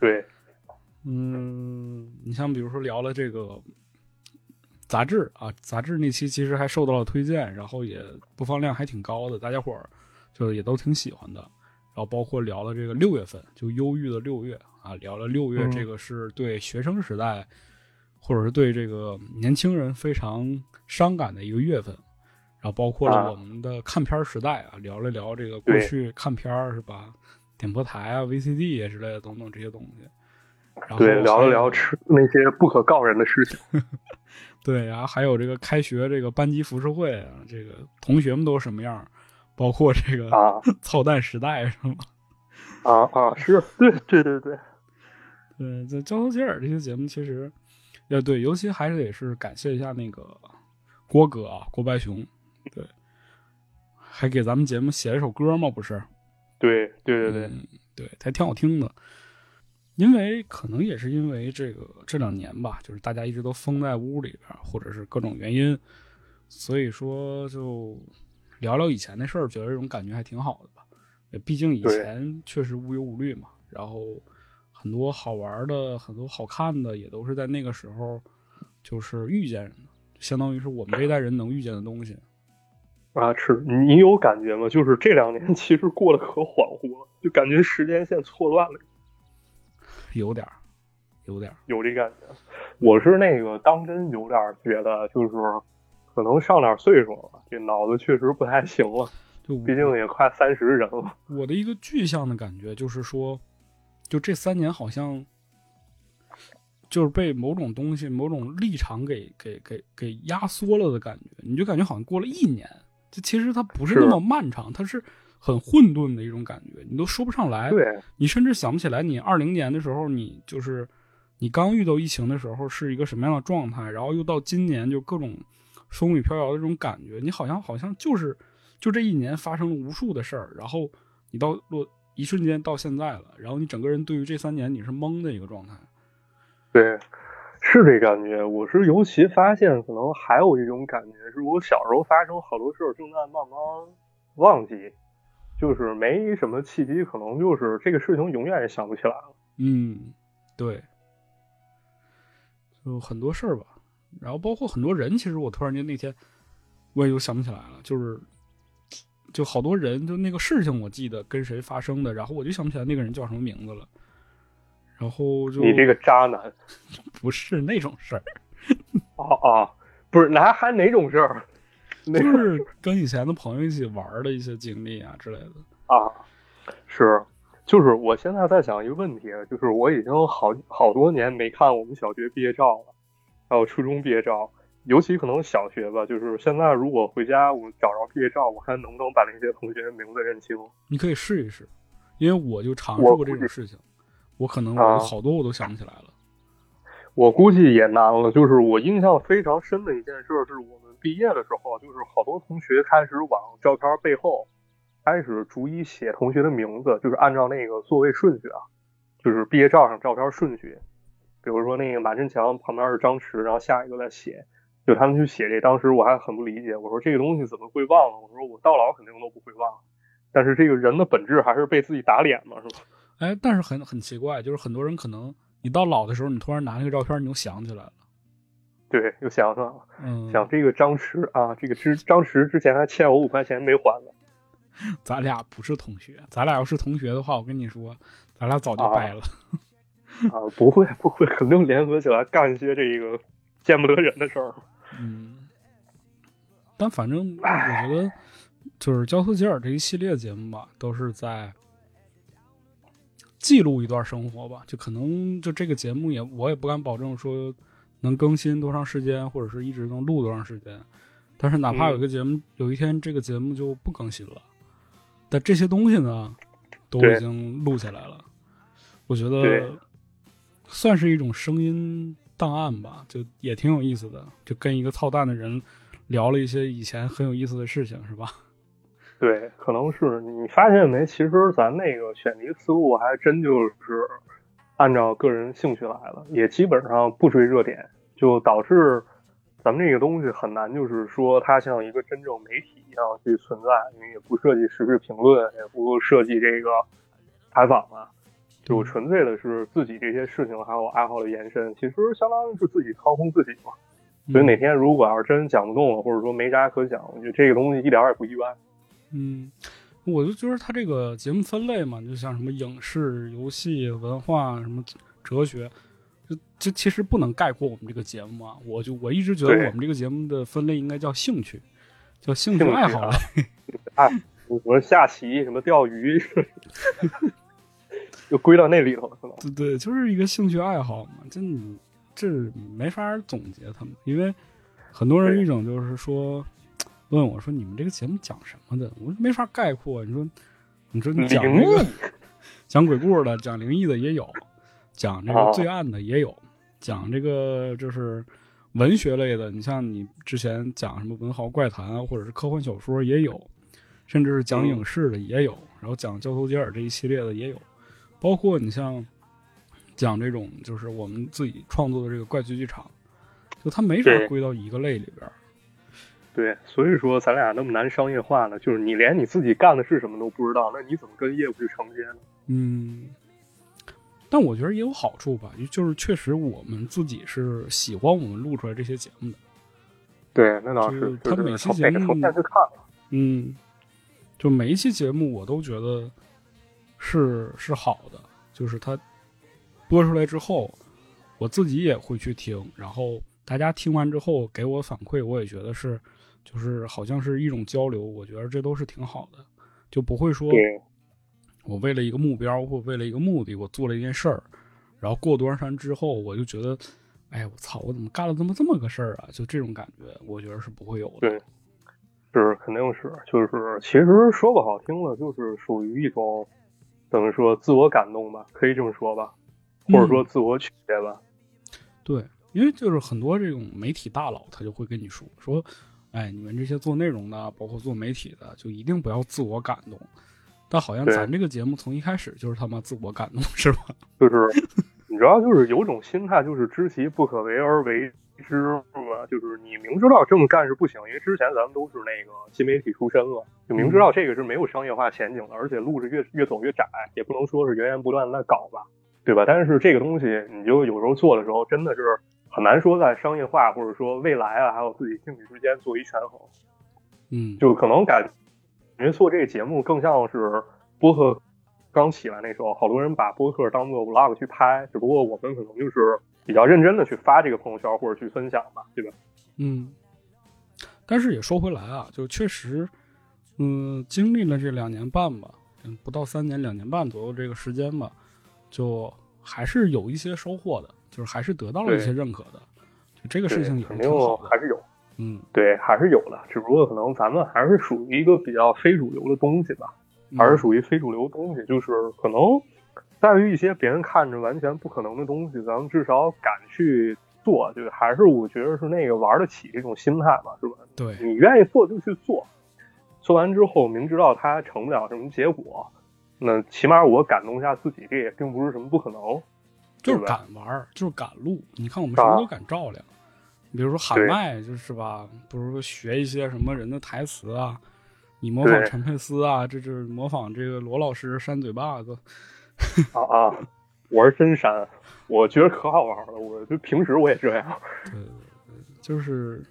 对，嗯，你像比如说聊了这个。杂志啊，杂志那期其实还受到了推荐，然后也播放量还挺高的，大家伙儿就也都挺喜欢的。然后包括聊了这个六月份，就忧郁的六月啊，聊了六月这个是对学生时代，或者是对这个年轻人非常伤感的一个月份。然后包括了我们的看片时代啊，聊了聊这个过去看片儿是吧，点播台啊、VCD 啊之类的等等这些东西。对，聊了聊吃那些不可告人的事情。(laughs) 对，然后还有这个开学这个班级服饰会啊，这个同学们都什么样？包括这个啊，(laughs) 操蛋时代是吗？(laughs) 啊啊，是对对对对对，在交头接耳这些节目，其实，呃，对，尤其还是得是感谢一下那个郭哥啊，郭白熊，对，还给咱们节目写了首歌嘛，不是？对对对对，嗯，对，还挺好听的。因为可能也是因为这个这两年吧，就是大家一直都封在屋里边，或者是各种原因，所以说就聊聊以前的事儿，觉得这种感觉还挺好的吧。毕竟以前确实无忧无虑嘛，然后很多好玩的、很多好看的，也都是在那个时候就是遇见的，相当于是我们这一代人能遇见的东西。啊，是你有感觉吗？就是这两年其实过得可恍惚了，就感觉时间线错乱了。有点儿，有点儿，有这感觉。我是那个当真有点觉得，就是可能上点岁数了，这脑子确实不太行了。就毕竟也快三十人了。我的一个具象的感觉就是说，就这三年好像就是被某种东西、某种立场给给给给压缩了的感觉。你就感觉好像过了一年，这其实它不是那么漫长，它是。很混沌的一种感觉，你都说不上来。对，你甚至想不起来，你二零年的时候，你就是你刚遇到疫情的时候是一个什么样的状态，然后又到今年就各种风雨飘摇的这种感觉，你好像好像就是就这一年发生了无数的事儿，然后你到落一瞬间到现在了，然后你整个人对于这三年你是懵的一个状态。对，是这感觉。我是尤其发现，可能还有一种感觉，是我小时候发生好多事儿正在慢慢忘记。就是没什么契机，可能就是这个事情永远也想不起来了。嗯，对，就很多事儿吧，然后包括很多人，其实我突然间那天我也就想不起来了，就是就好多人，就那个事情我记得跟谁发生的，然后我就想不起来那个人叫什么名字了。然后就你这个渣男，(laughs) 不是那种事儿。哦哦，不是，那还哪种事儿？就是跟以前的朋友一起玩的一些经历啊之类的啊，是，就是我现在在想一个问题，就是我已经好好多年没看我们小学毕业照了，还有初中毕业照，尤其可能小学吧，就是现在如果回家我找着毕业照，我看能不能把那些同学名字认清？你可以试一试，因为我就尝试过这种事情，我可能我好多我都想不起来了。我估计也难了，就是我印象非常深的一件事是我们毕业的时候，就是好多同学开始往照片背后开始逐一写同学的名字，就是按照那个座位顺序啊，就是毕业照上照片顺序。比如说那个马振强旁边是张弛，然后下一个再写，就他们去写这，当时我还很不理解，我说这个东西怎么会忘了？我说我到老肯定都不会忘，但是这个人的本质还是被自己打脸嘛，是吧？哎，但是很很奇怪，就是很多人可能。你到老的时候，你突然拿那个照片，你又想起来了。对，又想起来了。嗯，想这个张弛啊，这个之张弛之前还欠我五块钱没还呢。咱俩不是同学，咱俩要是同学的话，我跟你说，咱俩早就掰了。(laughs) 啊，不会不会，肯定联合起来干一些这个见不得人的事儿。嗯，但反正我觉得，就是交头接耳这一系列节目吧，都是在。记录一段生活吧，就可能就这个节目也我也不敢保证说能更新多长时间，或者是一直能录多长时间。但是哪怕有一个节目有一天这个节目就不更新了，但这些东西呢都已经录下来了。我觉得算是一种声音档案吧，就也挺有意思的。就跟一个操蛋的人聊了一些以前很有意思的事情，是吧？(laughs) 对，可能是你发现没？其实咱那个选题思路还真就是按照个人兴趣来了，也基本上不追热点，就导致咱们这个东西很难，就是说它像一个真正媒体一样去存在，因为也不涉及时事评论，也不涉及这个采访啊，就纯粹的是自己这些事情还有爱好的延伸，其实相当于是自己掏空自己嘛。所以哪天如果要是真讲不动了，或者说没啥可讲，我觉得这个东西一点也不意外。嗯，我就觉得他这个节目分类嘛，就像什么影视、游戏、文化、什么哲学，就这其实不能概括我们这个节目啊。我就我一直觉得我们这个节目的分类应该叫兴趣，叫兴趣爱好类。(laughs) 啊，我说下棋、什么钓鱼，(laughs) 就归到那里头了，是吧？对对，就是一个兴趣爱好嘛。这这没法总结他们，因为很多人一种就是说。问我说：“你们这个节目讲什么的？我没法概括。你说，你说你讲这个讲鬼故事的，讲灵异的也有，讲这个罪案的也有，讲这个就是文学类的，你像你之前讲什么文豪怪谈啊，或者是科幻小说也有，甚至是讲影视的也有，然后讲交头接耳这一系列的也有，包括你像讲这种就是我们自己创作的这个怪剧剧场，就它没法归到一个类里边儿。对，所以说咱俩那么难商业化呢，就是你连你自己干的是什么都不知道，那你怎么跟业务去承接呢？嗯，但我觉得也有好处吧，就是确实我们自己是喜欢我们录出来这些节目的。对，那倒，是他每期节目。嗯，就每一期节目我都觉得是是好的，就是它播出来之后，我自己也会去听，然后大家听完之后给我反馈，我也觉得是就是好像是一种交流，我觉得这都是挺好的，就不会说，我为了一个目标或为了一个目的，我做了一件事儿，然后过多长时间之后，我就觉得，哎，我操，我怎么干了这么这么个事儿啊？就这种感觉，我觉得是不会有的。对是肯定是，就是其实说不好听了，就是属于一种怎么说自我感动吧，可以这么说吧，或者说自我取悦吧。对，因为就是很多这种媒体大佬，他就会跟你说说，哎，你们这些做内容的，包括做媒体的，就一定不要自我感动。但好像咱这个节目从一开始就是他妈自我感动，是吧？就是你知道，就是有种心态，就是知其不可为而为之嘛。就是你明知道这么干是不行，因为之前咱们都是那个新媒体出身了，就明知道这个是没有商业化前景的，而且路是越越走越窄，也不能说是源源不断的在搞吧，对吧？但是这个东西，你就有时候做的时候，真的是很难说在商业化或者说未来啊，还有自己兴趣之间做一权衡。嗯，就可能感觉做这个节目更像是播客刚起来那时候，好多人把播客当做 vlog 去拍，只不过我们可能就是比较认真的去发这个朋友圈或者去分享吧，对吧？嗯，但是也说回来啊，就确实，嗯，经历了这两年半吧，嗯，不到三年，两年半左右这个时间吧，就还是有一些收获的，就是还是得到了一些认可的，就这个事情也是肯定挺好的还。是有，嗯，对，还是有的，只不过可能咱们还是属于一个比较非主流的东西吧，嗯还是属于非主流东西，就是可能在于一些别人看着完全不可能的东西，咱们至少敢去做，就还是我觉得是那个玩得起这种心态吧，是吧？对，你愿意做就去做，做完之后明知道它成不了什么结果，那起码我感动一下自己，这也并不是什么不可能。就是敢玩，就是敢录。你看我们什么都敢照亮，比如说喊麦，就是吧，比如说学一些什么人的台词啊，你模仿陈佩斯啊，这就是模仿这个罗老师扇嘴巴子。啊 (laughs) 啊！我是真删，我觉得可好玩了。我就平时我也这样。对对对，就是，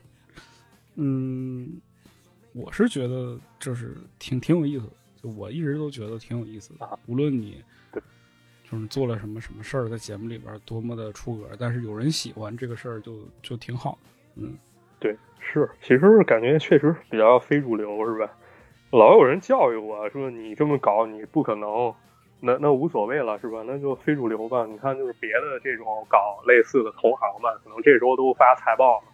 嗯，我是觉得就是挺挺有意思的，就我一直都觉得挺有意思的啊。无论你对就是做了什么什么事儿，在节目里边多么的出格，但是有人喜欢这个事儿就就挺好的。嗯，对，是，其实感觉确实比较非主流，是吧？老有人教育我说你这么搞你不可能，那那无所谓了，是吧？那就非主流吧。你看，就是别的这种搞类似的同行吧，可能这时候都发财报了。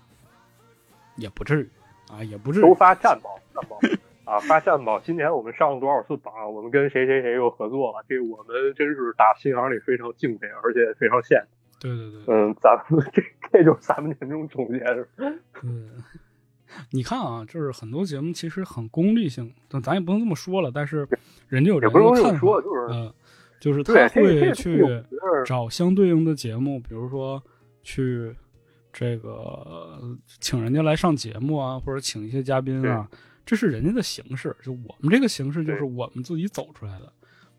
也不至于啊，也不至于都。发战报，战报啊，发战报。今年我们上了多少次榜？我们跟谁谁谁又合作了？这我们真是打心眼里非常敬佩，而且非常羡慕。对对对，嗯，咱们这这就是咱们年终总结。(laughs) 嗯，你看啊，就是很多节目其实很功利性，但咱也不能这么说了。但是人家有人也不能这么说，就是嗯，就是他会去找相对应的节目，比如说去这个呃请人家来上节目啊，或者请一些嘉宾啊，这是人家的形式。就我们这个形式，就是我们自己走出来的，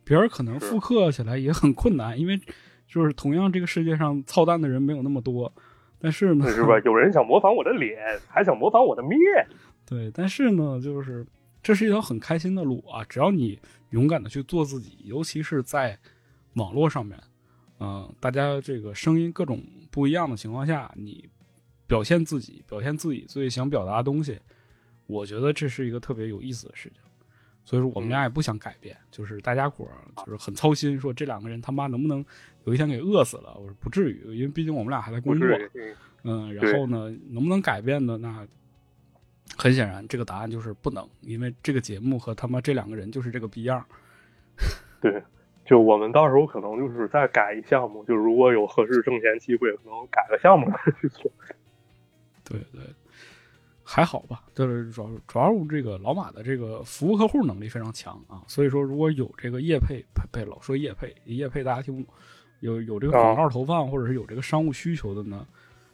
别人可能复刻起来也很困难，因为就是同样这个世界上操蛋的人没有那么多。但是呢，是吧？(laughs) 有人想模仿我的脸，还想模仿我的面。对，但是呢，就是这是一条很开心的路啊！只要你勇敢的去做自己，尤其是在网络上面，嗯、大家这个声音各种不一样的情况下，你表现自己，表现自己最想表达的东西，我觉得这是一个特别有意思的事情。所以说，我们俩也不想改变，就是大家伙儿就是很操心，说这两个人他妈能不能有一天给饿死了？我说不至于，因为毕竟我们俩还在工作。嗯，然后呢，能不能改变呢？那很显然，这个答案就是不能，因为这个节目和他妈这两个人就是这个逼样儿。(laughs) 对，就我们到时候可能就是再改一项目，就如果有合适挣钱机会，可能改个项目去做。(laughs) 对对，还好吧，就是主要主要这个老马的这个服务客户能力非常强啊，所以说如果有这个业配配配老说业配业配大家听不懂，有有这个广告投放或者是有这个商务需求的呢，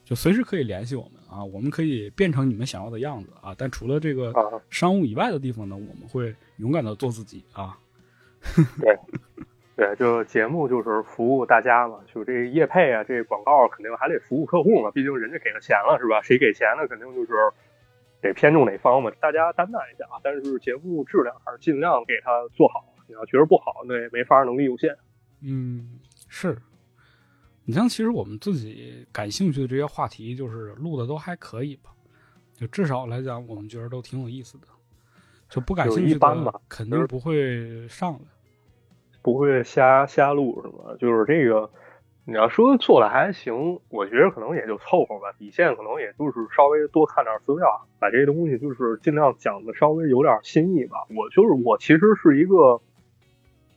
就随时可以联系我们啊，我们可以变成你们想要的样子啊，但除了这个啊，商务以外的地方呢，我们会勇敢的做自己啊。对，对，就节目就是服务大家嘛，就这业配啊，这广告肯定还得服务客户嘛，毕竟人家给了钱了是吧？谁给钱了，肯定就是得偏重哪方嘛，大家担待一下啊。但是节目质量还是尽量给它做好，你要觉得不好，那也没法，能力有限。嗯，是。你像其实我们自己感兴趣的这些话题，就是录的都还可以吧，就至少来讲，我们觉得都挺有意思的。就不感兴趣一般吧的，肯定不会上的。不会瞎瞎录是吗？就是这个，你要说做的还行，我觉得可能也就凑合吧。底线可能也就是稍微多看点资料，把这些东西就是尽量讲的稍微有点新意吧。我就是我其实是一个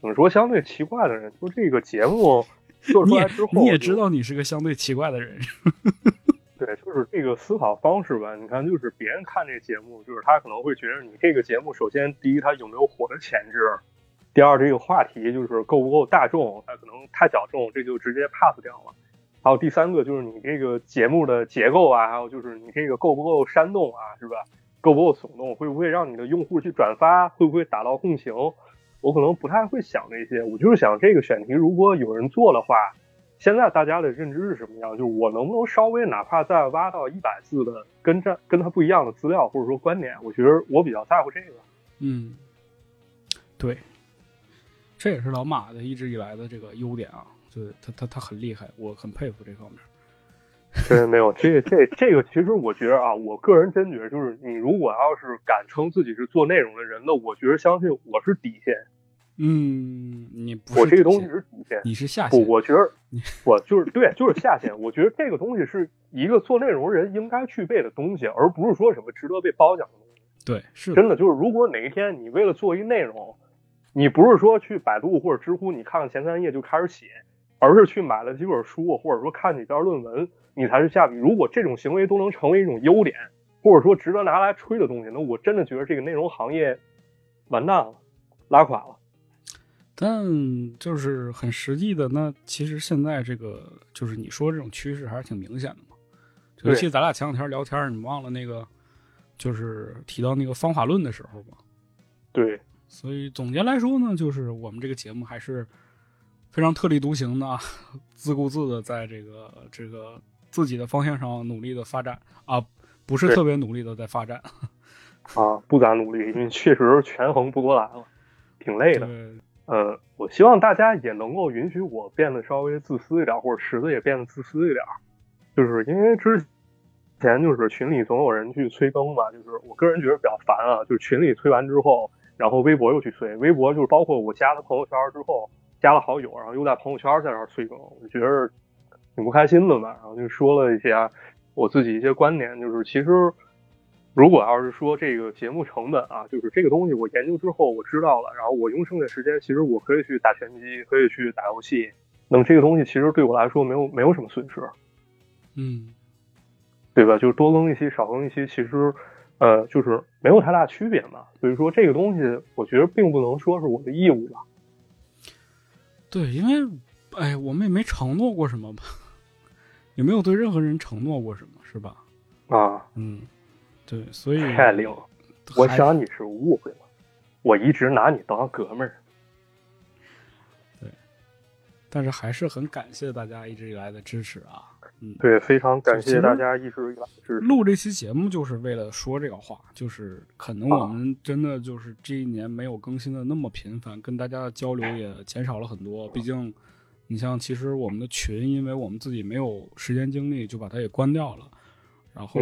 怎么说相对奇怪的人，就这个节目做出来之后，你也知道你是个相对奇怪的人，(laughs) 对，就是这个思考方式吧。你看，就是别人看这节目，就是他可能会觉得你这个节目，首先第一，它有没有火的潜质；第二，这个话题就是够不够大众，它可能太小众，这就直接 pass 掉了。还有第三个就是你这个节目的结构啊，还有就是你这个够不够煽动啊，是吧？够不够耸动？会不会让你的用户去转发？会不会打到共情？我可能不太会想那些，我就是想这个选题如果有人做的话，现在大家的认知是什么样？就是我能不能稍微哪怕再挖到一百字的跟这跟他不一样的资料或者说观点，我觉得我比较在乎这个。嗯，对，这也是老马的一直以来的这个优点啊，就是他他他很厉害，我很佩服这方面。(laughs) 真没有这这这个，其实我觉得啊，我个人真觉得，就是你如果要是敢称自己是做内容的人，那我觉得相信我是底线，嗯，你不是我这个东西是主线。你是下不，线，我觉得我就是对，就是下线。我觉得这个东西是一个做内容人应该具备的东西，而不是说什么值得被褒奖的东西。对，是的真的就是，如果哪一天你为了做一内容，你不是说去百度或者知乎，你看看前三页就开始写，而是去买了几本书，或者说看几篇论文，你才是下笔。如果这种行为都能成为一种优点，或者说值得拿来吹的东西，那我真的觉得这个内容行业完蛋了，拉垮了。但就是很实际的，那其实现在这个就是你说这种趋势还是挺明显的嘛。尤其咱俩前两天聊天，你忘了那个就是提到那个方法论的时候嘛。对，所以总结来说呢，就是我们这个节目还是非常特立独行的啊，自顾自的在这个这个自己的方向上努力的发展啊，不是特别努力的在发展。啊，不咋努力，因为确实权衡不过来了，挺累的。对，呃，我希望大家也能够允许我变得稍微自私一点，或者池子也变得自私一点，就是因为之前就是群里总有人去催更嘛，就是我个人觉得比较烦啊，就是群里催完之后，然后微博又去催，微博就是包括我加了朋友圈之后加了好友，然后又在朋友圈在那催更，我就觉得挺不开心的嘛，然后就说了一些我自己一些观点，就是其实。如果要是说这个节目成本啊，就是这个东西我研究之后我知道了，然后我用剩下时间，其实我可以去打拳击，可以去打游戏，那么这个东西其实对我来说没有没有什么损失，嗯，对吧？就是多更一期少更一期，其实呃就是没有太大区别嘛。所以说这个东西，我觉得并不能说是我的义务吧。对，因为哎，我们也没承诺过什么吧，(laughs) 也没有对任何人承诺过什么，是吧？啊，嗯，对，所以太灵了！我想你是误会了，我一直拿你当哥们儿。对但是还是很感谢大家一直以来的支持啊。嗯，对，非常感谢大家一直以来的支持。录这期节目就是为了说这个话，就是可能我们真的就是这一年没有更新的那么频繁，跟大家的交流也减少了很多。毕竟，你像其实我们的群，因为我们自己没有时间精力，就把它给关掉了。然后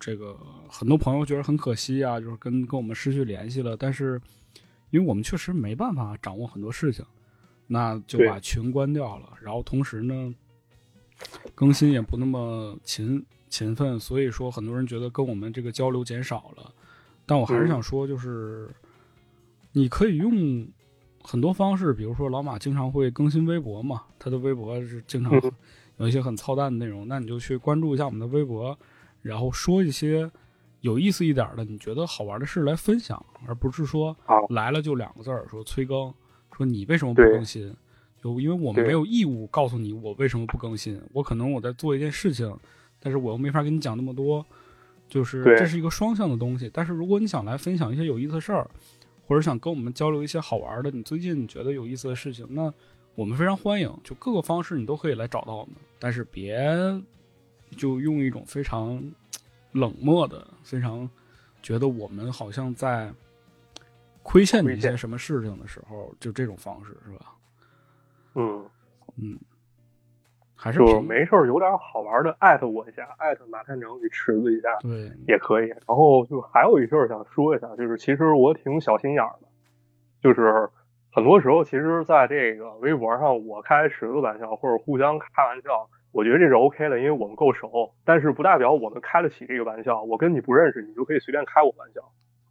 这个很多朋友觉得很可惜啊，就是跟跟我们失去联系了。但是，因为我们确实没办法掌握很多事情，那就把群关掉了。然后同时呢，更新也不那么勤勤奋，所以说很多人觉得跟我们这个交流减少了。但我还是想说，就是、你可以用很多方式，比如说老马经常会更新微博嘛，他的微博是经常嗯有一些很操蛋的内容，那你就去关注一下我们的微博，然后说一些有意思一点的、你觉得好玩的事来分享，而不是说来了就两个字儿说催更，说你为什么不更新？就因为我们没有义务告诉你我为什么不更新，我可能我在做一件事情，但是我又没法跟你讲那么多，就是这是一个双向的东西。但是如果你想来分享一些有意思的事儿，或者想跟我们交流一些好玩的，你最近觉得有意思的事情，那我们非常欢迎，就各个方式你都可以来找到我们，但是别就用一种非常冷漠的、非常觉得我们好像在亏欠你一些什么事情的时候，就这种方式是吧？嗯，嗯，还是就没事儿有点好玩的艾特我一下，艾特马探长与池子一下对，也可以。然后就还有一事儿想说一下，就是其实我挺小心眼儿的，就是很多时候其实在这个微博上我开十个玩笑或者互相开玩笑，我觉得这是 OK 的，因为我们够熟。但是不代表我们开得起这个玩笑，我跟你不认识，你就可以随便开我玩笑。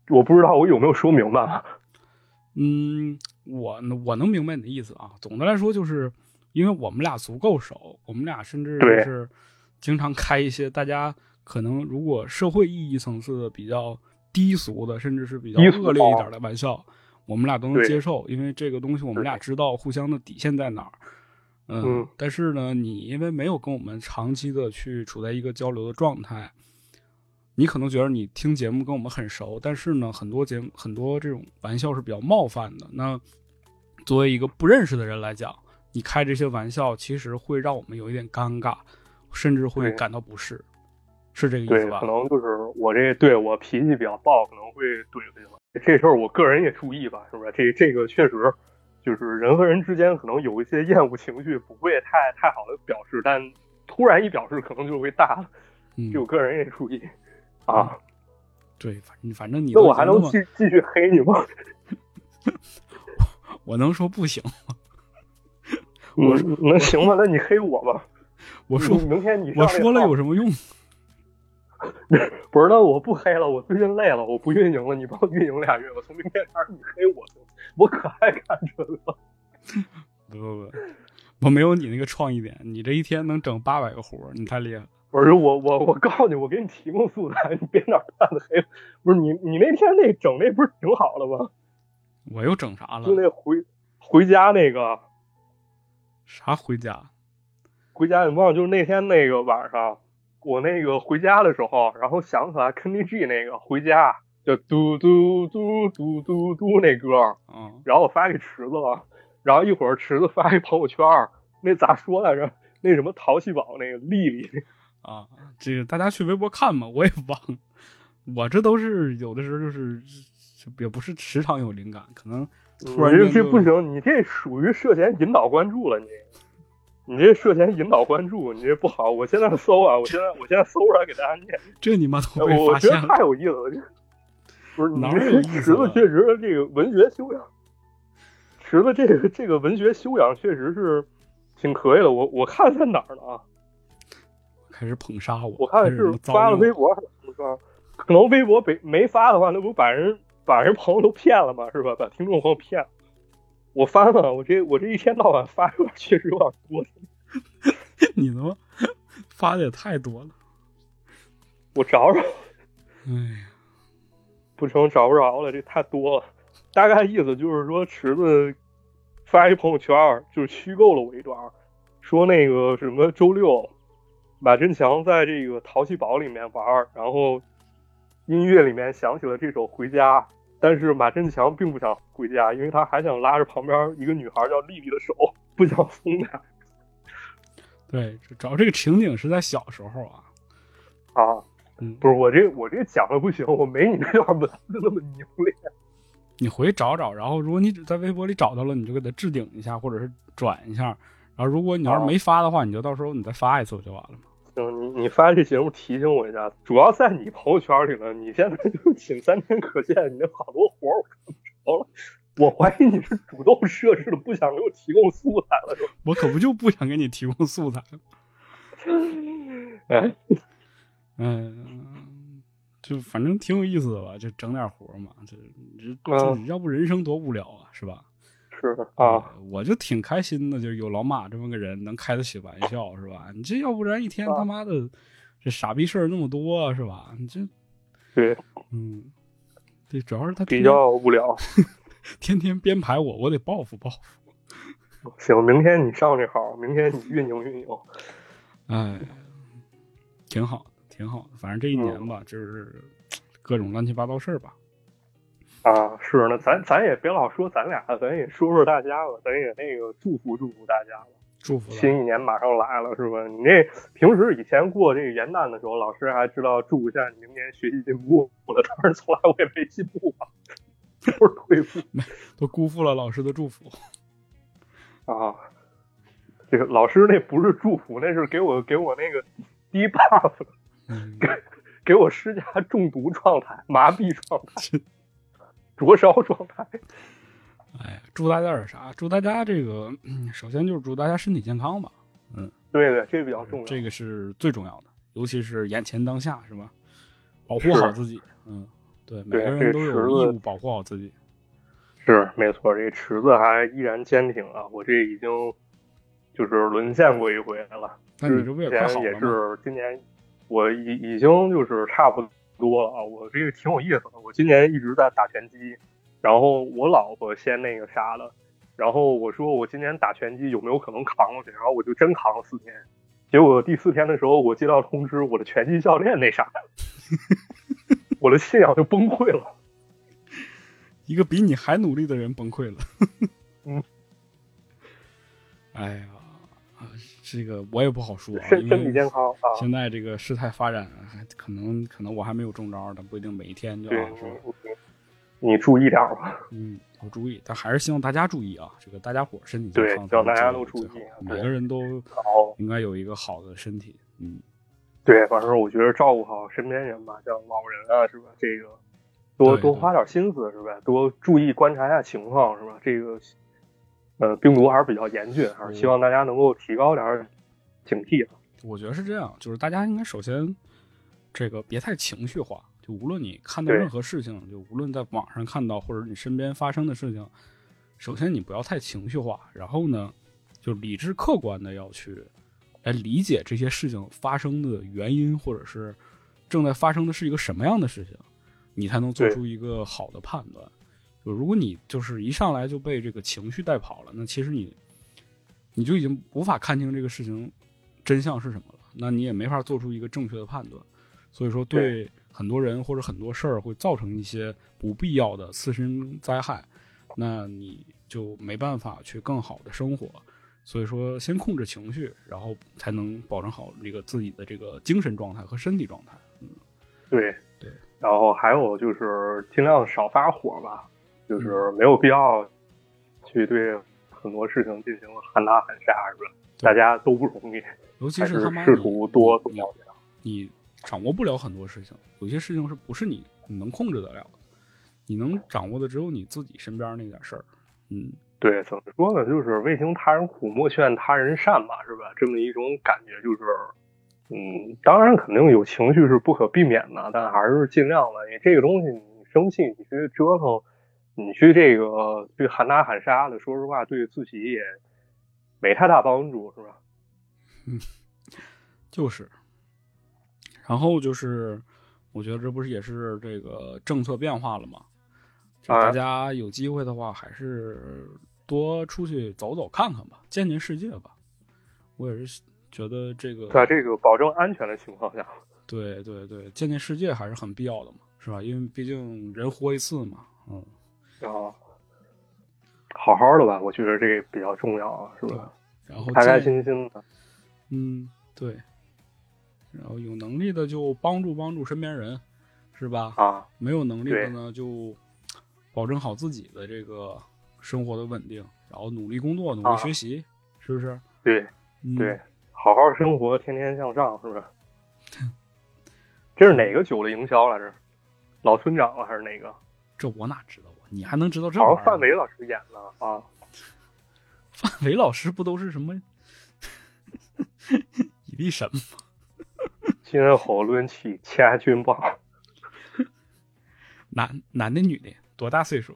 我不知道我有没有说明白。(laughs) 嗯，我我能明白你的意思啊。总的来说，就是因为我们俩足够熟，我们俩甚至就是经常开一些大家可能如果社会意义层次的比较低俗的，甚至是比较恶劣一点的玩笑，我们俩都能接受，因为这个东西我们俩知道互相的底线在哪儿。嗯，嗯但是呢，你因为没有跟我们长期的去处在一个交流的状态，你可能觉得你听节目跟我们很熟，但是呢，很多节目很多这种玩笑是比较冒犯的。那作为一个不认识的人来讲，你开这些玩笑，其实会让我们有一点尴尬，甚至会感到不适，是这个意思，吧可？能就是我这对我脾气比较暴，可能会怼回去了。这事儿我个人也注意吧，是不是？这这个确实就是人和人之间可能有一些厌恶情绪，不会太太好的表示，但突然一表示，可能就会大了。嗯这，我个人也注意啊。对，反正反正你那我还能继继续黑你吗？(laughs) 我能说不行吗？我能行吗，那你黑我吧。我说明天你我说了有什么用？(laughs) 不是，那我不黑了，我最近累了，我不运营了，你帮我运营俩月吧。从明天开始你黑我，我可爱看这个了。不不不，我没有你那个创意点，你这一天能整八百个活儿，你太厉害了。不是我我我告诉你，我给你提供素材，你别哪儿看的黑。不是你你那天那整那不是挺好的吗？我又整啥了就？那回回家那个啥回家？回家，你忘了？就是那天那个晚上，我那个回家的时候，然后想起来 Kenny G 那个回家，就嘟嘟嘟嘟嘟嘟那歌，嗯，然后我发给池子了，然后一会儿池子发一朋友圈，那咋说来着？那什么淘气堡那个丽丽，(laughs) 啊，这个大家去微博看吧，我也忘了。我这都是有的时候就是也不是时常有灵感，可能突然你这这不行，你这属于涉嫌引导关注了，你。你这涉嫌引导关注，你这不好。我现在搜啊，我现在我现在搜出来给大家念。这你妈都我被我觉得发现了。太有意思了，这不是你哪这池子确实这个文学修养，池子这个这个文学修养确实是挺可以的。我我看在哪儿呢啊？(laughs) 开始捧杀我，我看是发了微博还是怎么着？可能微博没没发的话，那不把人把人朋友都骗了吗？是吧？把听众朋友骗了。我翻了，我这我这一天到晚发 (laughs) 有点确实有点多，(laughs) 你他妈发的也太多了。我找找。哎呀，不成，找不着了，这太多了。大概意思就是说，池子发一朋友圈，就是虚构了我一段，说那个什么周六，马振强在这个淘气堡里面玩，然后音乐里面响起了这首《回家》，但是马振强并不想回家，因为他还想拉着旁边一个女孩叫丽丽的手，不想松开对，这主要这个情景是在小时候啊。啊。嗯，不是我这我这讲的不行，我没你那段文字那么凝练。你回去找找，然后如果你只在微博里找到了，你就给它置顶一下，或者是转一下。然后如果你要是啊没发的话，你就到时候你再发一次不就完了吗？行，你你发这节目提醒我一下，主要在你朋友圈里了。你现在就仅三天可见，你那好多活儿我看不着了。我怀疑你是主动设置的，不想给我提供素材了，是吧？我可不就不想给你提供素材吗？(laughs) 哎，嗯，就反正挺有意思的吧，就整点活儿嘛。这这要不人生多无聊啊，是吧？是啊，我就挺开心的，就是有老马这么个人能开得起玩笑，是吧？(laughs) 你这要不然一天啊他妈的，这傻逼事儿那么多是吧？你这，对，嗯，对，主要是他比较无聊。(laughs) 天天编排我，我得报复报复。行，明天你上这号，明天你运营运营。哎，挺好，挺好的。反正这一年吧，就是各种乱七八糟事儿吧。啊，是那咱咱也别老说咱俩，咱也说说大家吧，咱也那个祝福祝福大家吧。祝福。新一年马上来了，是吧？你那平时以前过这个元旦的时候，老师还知道祝一下你明年学习进步，我的但是从来我也没进步啊，都是退步，都辜负了老师的祝福。啊，这个老师那不是祝福，那是给我给我那个低 (laughs) buff，给给我施加中毒状态、麻痹状态。(laughs) 灼烧状态。哎，祝大家点啥？祝大家这个，首先就是祝大家身体健康吧。嗯，对对，这个比较重要，这个是最重要的，尤其是眼前当下，是吧？保护好自己。嗯，对，每个人都有义务保护好自己。是，没错，这池子还依然坚挺啊！我这已经就是沦陷过一回了。那你这不也快好了也是今年，我已已经就是差不多。了啊！我这个挺有意思的。我今年一直在打拳击，然后我老婆先那个啥了，然后我说我今年打拳击有没有可能扛过去？然后我就真扛了四天。结果第四天的时候，我接到通知，我的拳击教练那啥，(laughs) 我的信仰就崩溃了。(laughs) 一个比你还努力的人崩溃了。嗯。(laughs) 哎呀。这个我也不好说，身身体健康啊！现在这个事态发展，还可能可能我还没有中招，但不一定每一天就。是。你注意点吧。嗯，我注意，但还是希望大家注意啊！这个大家伙身体健康，希望大家都注意，每个人都应该有一个好的身体。嗯，对，反正我觉得照顾好身边人吧，像老人啊，是吧？这个多多花点心思，是吧？多注意观察一下情况，是吧？这个。呃，病毒还是比较严峻，还是希望大家能够提高点警惕。我觉得是这样，就是大家应该首先这个别太情绪化。就无论你看到任何事情，就无论在网上看到或者你身边发生的事情，首先你不要太情绪化。然后呢，就理智客观的要去来理解这些事情发生的原因，或者是正在发生的是一个什么样的事情，你才能做出一个好的判断。如果你就是一上来就被这个情绪带跑了，那其实你，你就已经无法看清这个事情真相是什么了。那你也没法做出一个正确的判断。所以说，对很多人或者很多事儿会造成一些不必要的自身灾害，那你就没办法去更好的生活。所以说，先控制情绪，然后才能保证好这个自己的这个精神状态和身体状态。嗯，对对。然后还有就是尽量少发火吧。就是没有必要去对很多事情进行喊打喊杀，是吧？大家都不容易，尤其是他妈试图多了解。你掌握不了很多事情，有些事情是不是你你能控制得了的？你能掌握的只有你自己身边那点事儿。嗯，对，怎么说呢？就是未经他人苦，莫劝他人善吧，是吧？这么一种感觉，就是，嗯，当然肯定有情绪是不可避免的，但还是尽量的。你这个东西，你生气，你去折腾。你去这个去喊打喊杀的，说实话，对自己也没太大帮助，是吧？嗯，就是。然后就是，我觉得这不是也是这个政策变化了吗？大家有机会的话，还是多出去走走看看吧，见见世界吧。我也是觉得这个，在这个保证安全的情况下，对对对，见见世界还是很必要的嘛，是吧？因为毕竟人活一次嘛，嗯。后好好的吧，我觉得这个比较重要啊，是吧？然后开开心心的，嗯，对。然后有能力的就帮助帮助身边人，是吧？啊，没有能力的呢，就保证好自己的这个生活的稳定，然后努力工作，努力学习，是不是？对，对，好好生活，天天向上，是不是？(laughs) 这是哪个酒的营销来着？老村长了还是哪个？这我哪知道？你还能知道这玩意儿？范伟老师演的啊！(laughs) 范伟老师不都是什么 (laughs) 以力神吗？今日好抡起千钧棒。(laughs) 男男的女的多大岁数？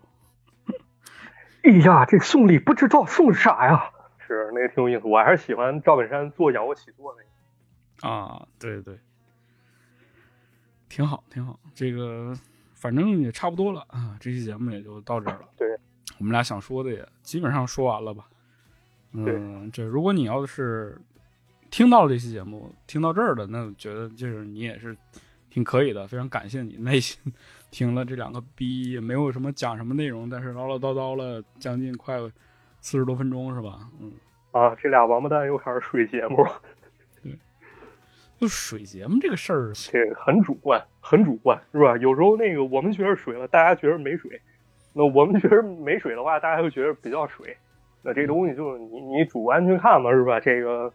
哎呀，这送礼不知道送啥呀！是那个挺有意思，我还是喜欢赵本山做仰卧起坐那个。啊，对对，挺好，挺好。这个反正也差不多了啊，这期节目也就到这儿了。对，我们俩想说的也基本上说完了吧。嗯，这如果你要是听到了这期节目，听到这儿的，那我觉得就是你也是挺可以的，非常感谢你耐心 (laughs) 听了这两个逼，也没有什么讲什么内容，但是唠唠叨叨了将近快四十多分钟，是吧？嗯。啊，这俩王八蛋又开始水节目了。对，就水节目这个事儿，这很主观，很主观，是吧？有时候那个我们觉得水了，大家觉得没水；那我们觉得没水的话，大家又觉得比较水。那这东西就是你你主观去看吧，是吧？这个，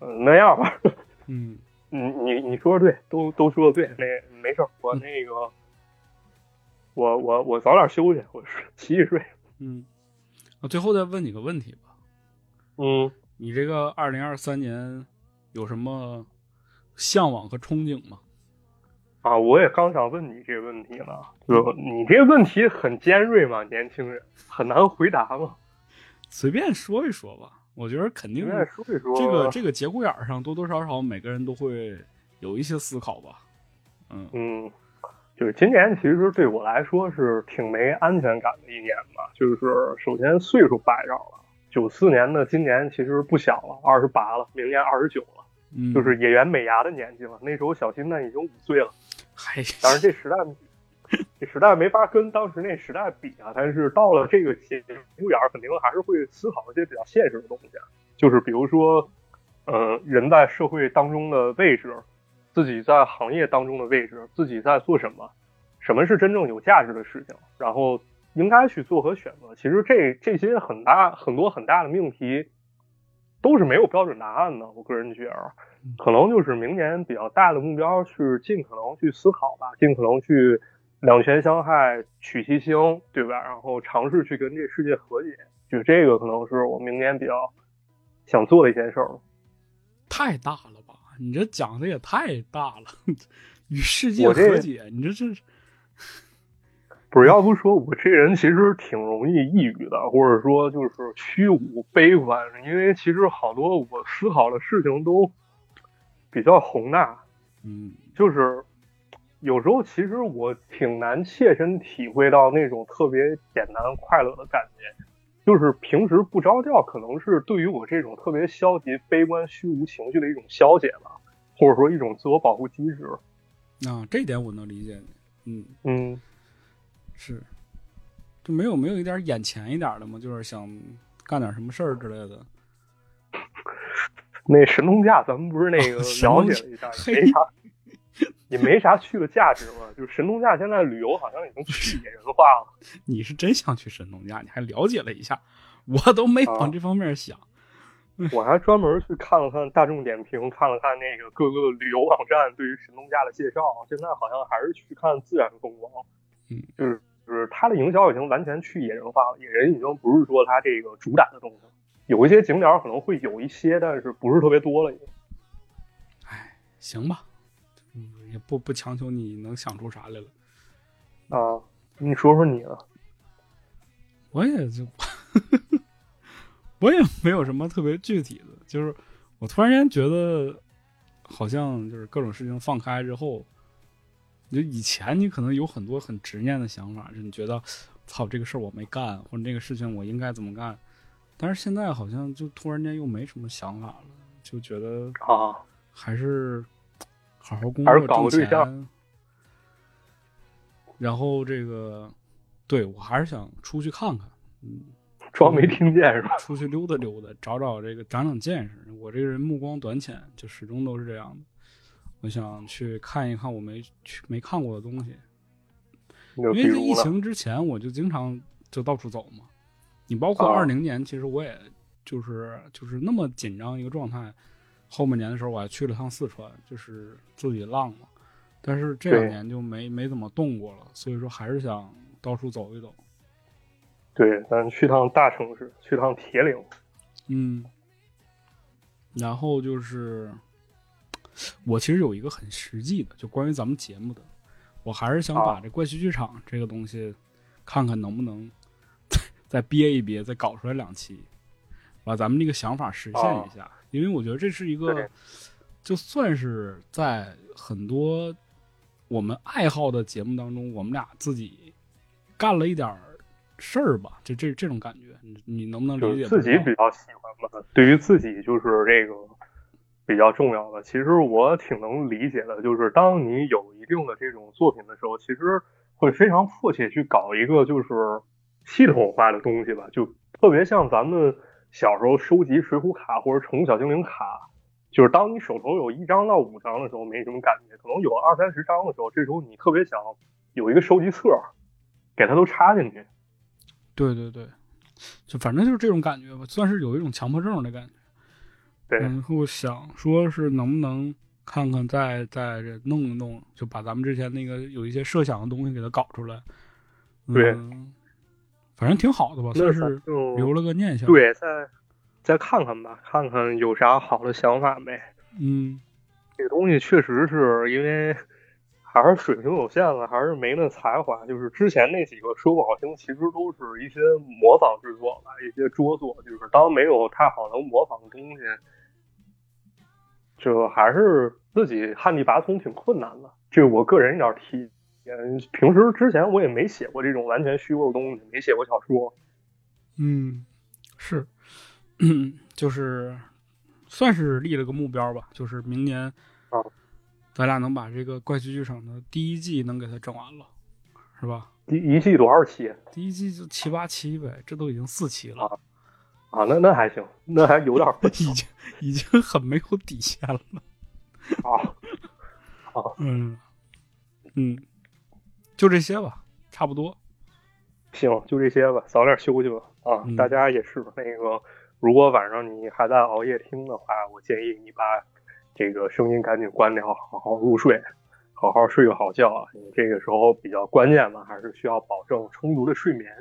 嗯，那样吧。(laughs) 嗯，你你你说的对，都都说的对，那没事儿，我那个，我我我早点休息，我洗洗睡。嗯，我最后再问你个问题吧。嗯，你这个二零二三年有什么向往和憧憬吗？啊，我也刚想问你这个问题呢。就你这个问题很尖锐嘛，年轻人很难回答嘛。随便说一说吧，我觉得肯定说一说这个这个节骨眼上多多少少每个人都会有一些思考吧。嗯嗯，就是今年其实对我来说是挺没安全感的一年吧。就是首先岁数摆上了。九四年的今年其实不小了，二十八了，明年二十九了，嗯，就是野原美伢的年纪了。那时候小新呢已经五岁了，嗨，当然这时代，(laughs) 这时代没法跟当时那时代比啊。但是到了这个节骨眼儿，肯定还是会思考一些比较现实的东西，就是比如说，呃，人在社会当中的位置，自己在行业当中的位置，自己在做什么，什么是真正有价值的事情，然后。应该去做和选择？其实这这些很大很多很大的命题都是没有标准答案的。我个人觉得，可能就是明年比较大的目标是尽可能去思考吧，尽可能去两全相害取其轻，对吧？然后尝试去跟这世界和解，就这个可能是我明年比较想做的一件事儿。太大了吧？你这讲的也太大了，(laughs) 与世界和解，你这这。不是，要不说我这人其实挺容易抑郁的，或者说就是虚无悲观，因为其实好多我思考的事情都比较宏大，嗯，就是有时候其实我挺难切身体会到那种特别简单快乐的感觉，就是平时不着调，可能是对于我这种特别消极、悲观、虚无情绪的一种消解吧，或者说一种自我保护机制。啊，这点我能理解你，嗯嗯。是，就没有没有一点眼前一点的吗？就是想干点什么事儿之类的。那神农架，咱们不是那个 (laughs) 了解了一下，也没啥，也没啥去的价值嘛。就是神农架现在旅游好像已经去野人化了。你是真想去神农架？你还了解了一下？我都没往这方面想。我还专门去看了看大众点评，看了看那个各个旅游网站对于神农架的介绍。现在好像还是去看自然风光。嗯，就是就是它的营销已经完全去野人化了，野人已经不是说它这个主打的东西，有一些景点可能会有一些，但是不是特别多了。哎，行吧，嗯，也不不强求你能想出啥来了。啊，你说说你呢？我也就，(laughs) 我也没有什么特别具体的，就是我突然间觉得，好像就是各种事情放开之后。就以前你可能有很多很执念的想法，就你觉得，操这个事儿我没干，或者这个事情我应该怎么干，但是现在好像就突然间又没什么想法了，就觉得啊，还是好好工作挣钱，然后这个，对我还是想出去看看，嗯，装没听见是吧？出去溜达溜达，找找这个长长见识。我这个人目光短浅，就始终都是这样的。我想去看一看我没去没看过的东西，因为在疫情之前我就经常就到处走嘛。你包括二零年，其实我也就是就是那么紧张一个状态。后半年的时候我还去了趟四川，就是自己浪嘛。但是这两年就没没怎么动过了，所以说还是想到处走一走。对，咱去趟大城市，去趟铁岭。嗯，然后就是。我其实有一个很实际的，就关于咱们节目的，我还是想把这怪奇剧场这个东西，看看能不能 (laughs) 再憋一憋，再搞出来两期，把咱们这个想法实现一下。因为我觉得这是一个，就算是在很多我们爱好的节目当中，我们俩自己干了一点事儿吧，就这这种感觉，你你能不能理解？自己比较喜欢吧，对于自己就是这个比较重要的。其实我挺能理解的，就是当你有一定的这种作品的时候，其实会非常迫切去搞一个就是系统化的东西吧，就特别像咱们小时候收集水浒卡或者宠物小精灵卡。就是当你手头有一张到五张的时候，没什么感觉；可能有二三十张的时候，这时候你特别想有一个收集册，给它都插进去。对对对，就反正就是这种感觉吧，算是有一种强迫症的感觉。对。然后想说是能不能看看再再弄一弄，就把咱们之前那个有一些设想的东西给它搞出来。对。反正挺好的吧，算是留了个念想。对，再。再看看吧，看看有啥好的想法没？嗯，这个东西确实是因为还是水平有限了，还是没那才华。就是之前那几个说不好听，其实都是一些模仿制作吧，一些拙作。就是当没有太好能模仿的东西，就还是自己旱地拔葱挺困难的。这我个人一点提，平时之前我也没写过这种完全虚构的东西，没写过小说。嗯，是。嗯，(clears throat) 就是算是立了个目标吧，就是明年啊，咱俩能把这个怪奇剧场的第一季能给它整完了，是吧？第一季多少期？第一季就七八期呗，这都已经四期了啊，那那还行，那还有点 (laughs) 已经已经很没有底线了啊啊，嗯嗯，就这些吧，差不多。行，就这些吧，早点休息吧啊，大家也是那个。如果晚上你还在熬夜听的话，我建议你把这个声音赶紧关掉，好好入睡，好好睡个好觉啊！你这个时候比较关键嘛，还是需要保证充足的睡眠，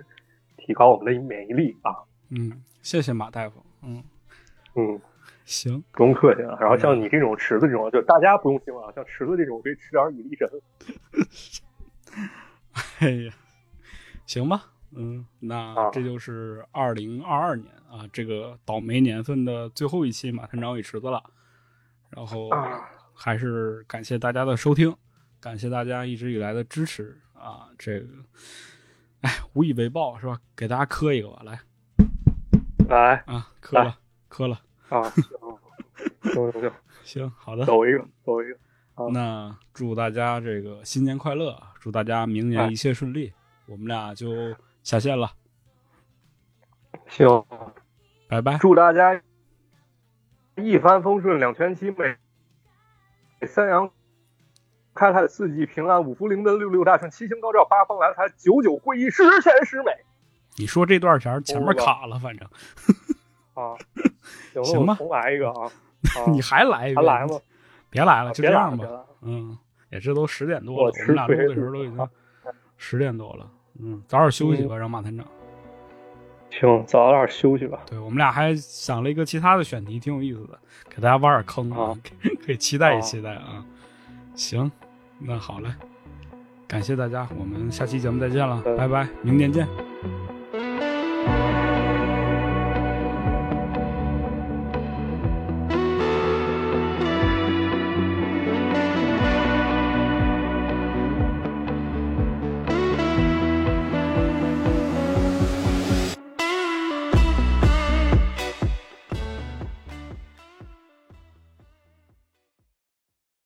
提高我们的免疫力啊。嗯，谢谢马大夫。嗯嗯，行，不用客气了。然后像你这种池子这种，就大家不用听啊，像池子这种可以吃点蚁力神。(laughs) 哎呀，行吧。嗯，那这就是二零二二年啊，这个倒霉年份的最后一期《马探长与池子》了。然后还是感谢大家的收听，感谢大家一直以来的支持啊！这个，哎，无以为报是吧？给大家磕一个吧，来，来啊，磕了，磕了啊！行行行，行，(laughs) 好的，走一个，走一个。那祝大家这个新年快乐，祝大家明年一切顺利。我们俩就。下线了，行，拜拜。祝大家一帆风顺，两全其美，三阳开泰，四季平安，五福临门，六六大顺，七星高照，八方来财，九九归一，十全十美。你说这段前前面卡了，反正啊，(laughs) 行吧，重来一个 (laughs) 啊，你还来一个？还来吗？别来了，就这样吧。嗯，也这都十点多了，我们俩录的时候都已经十点多了。嗯，早点休息吧，让马团长。行，早点休息吧。对我们俩还想了一个其他的选题，挺有意思的，给大家挖点坑啊，(laughs) 可以期待一期待啊。行，那好嘞，感谢大家，我们下期节目再见了，拜拜，明年见。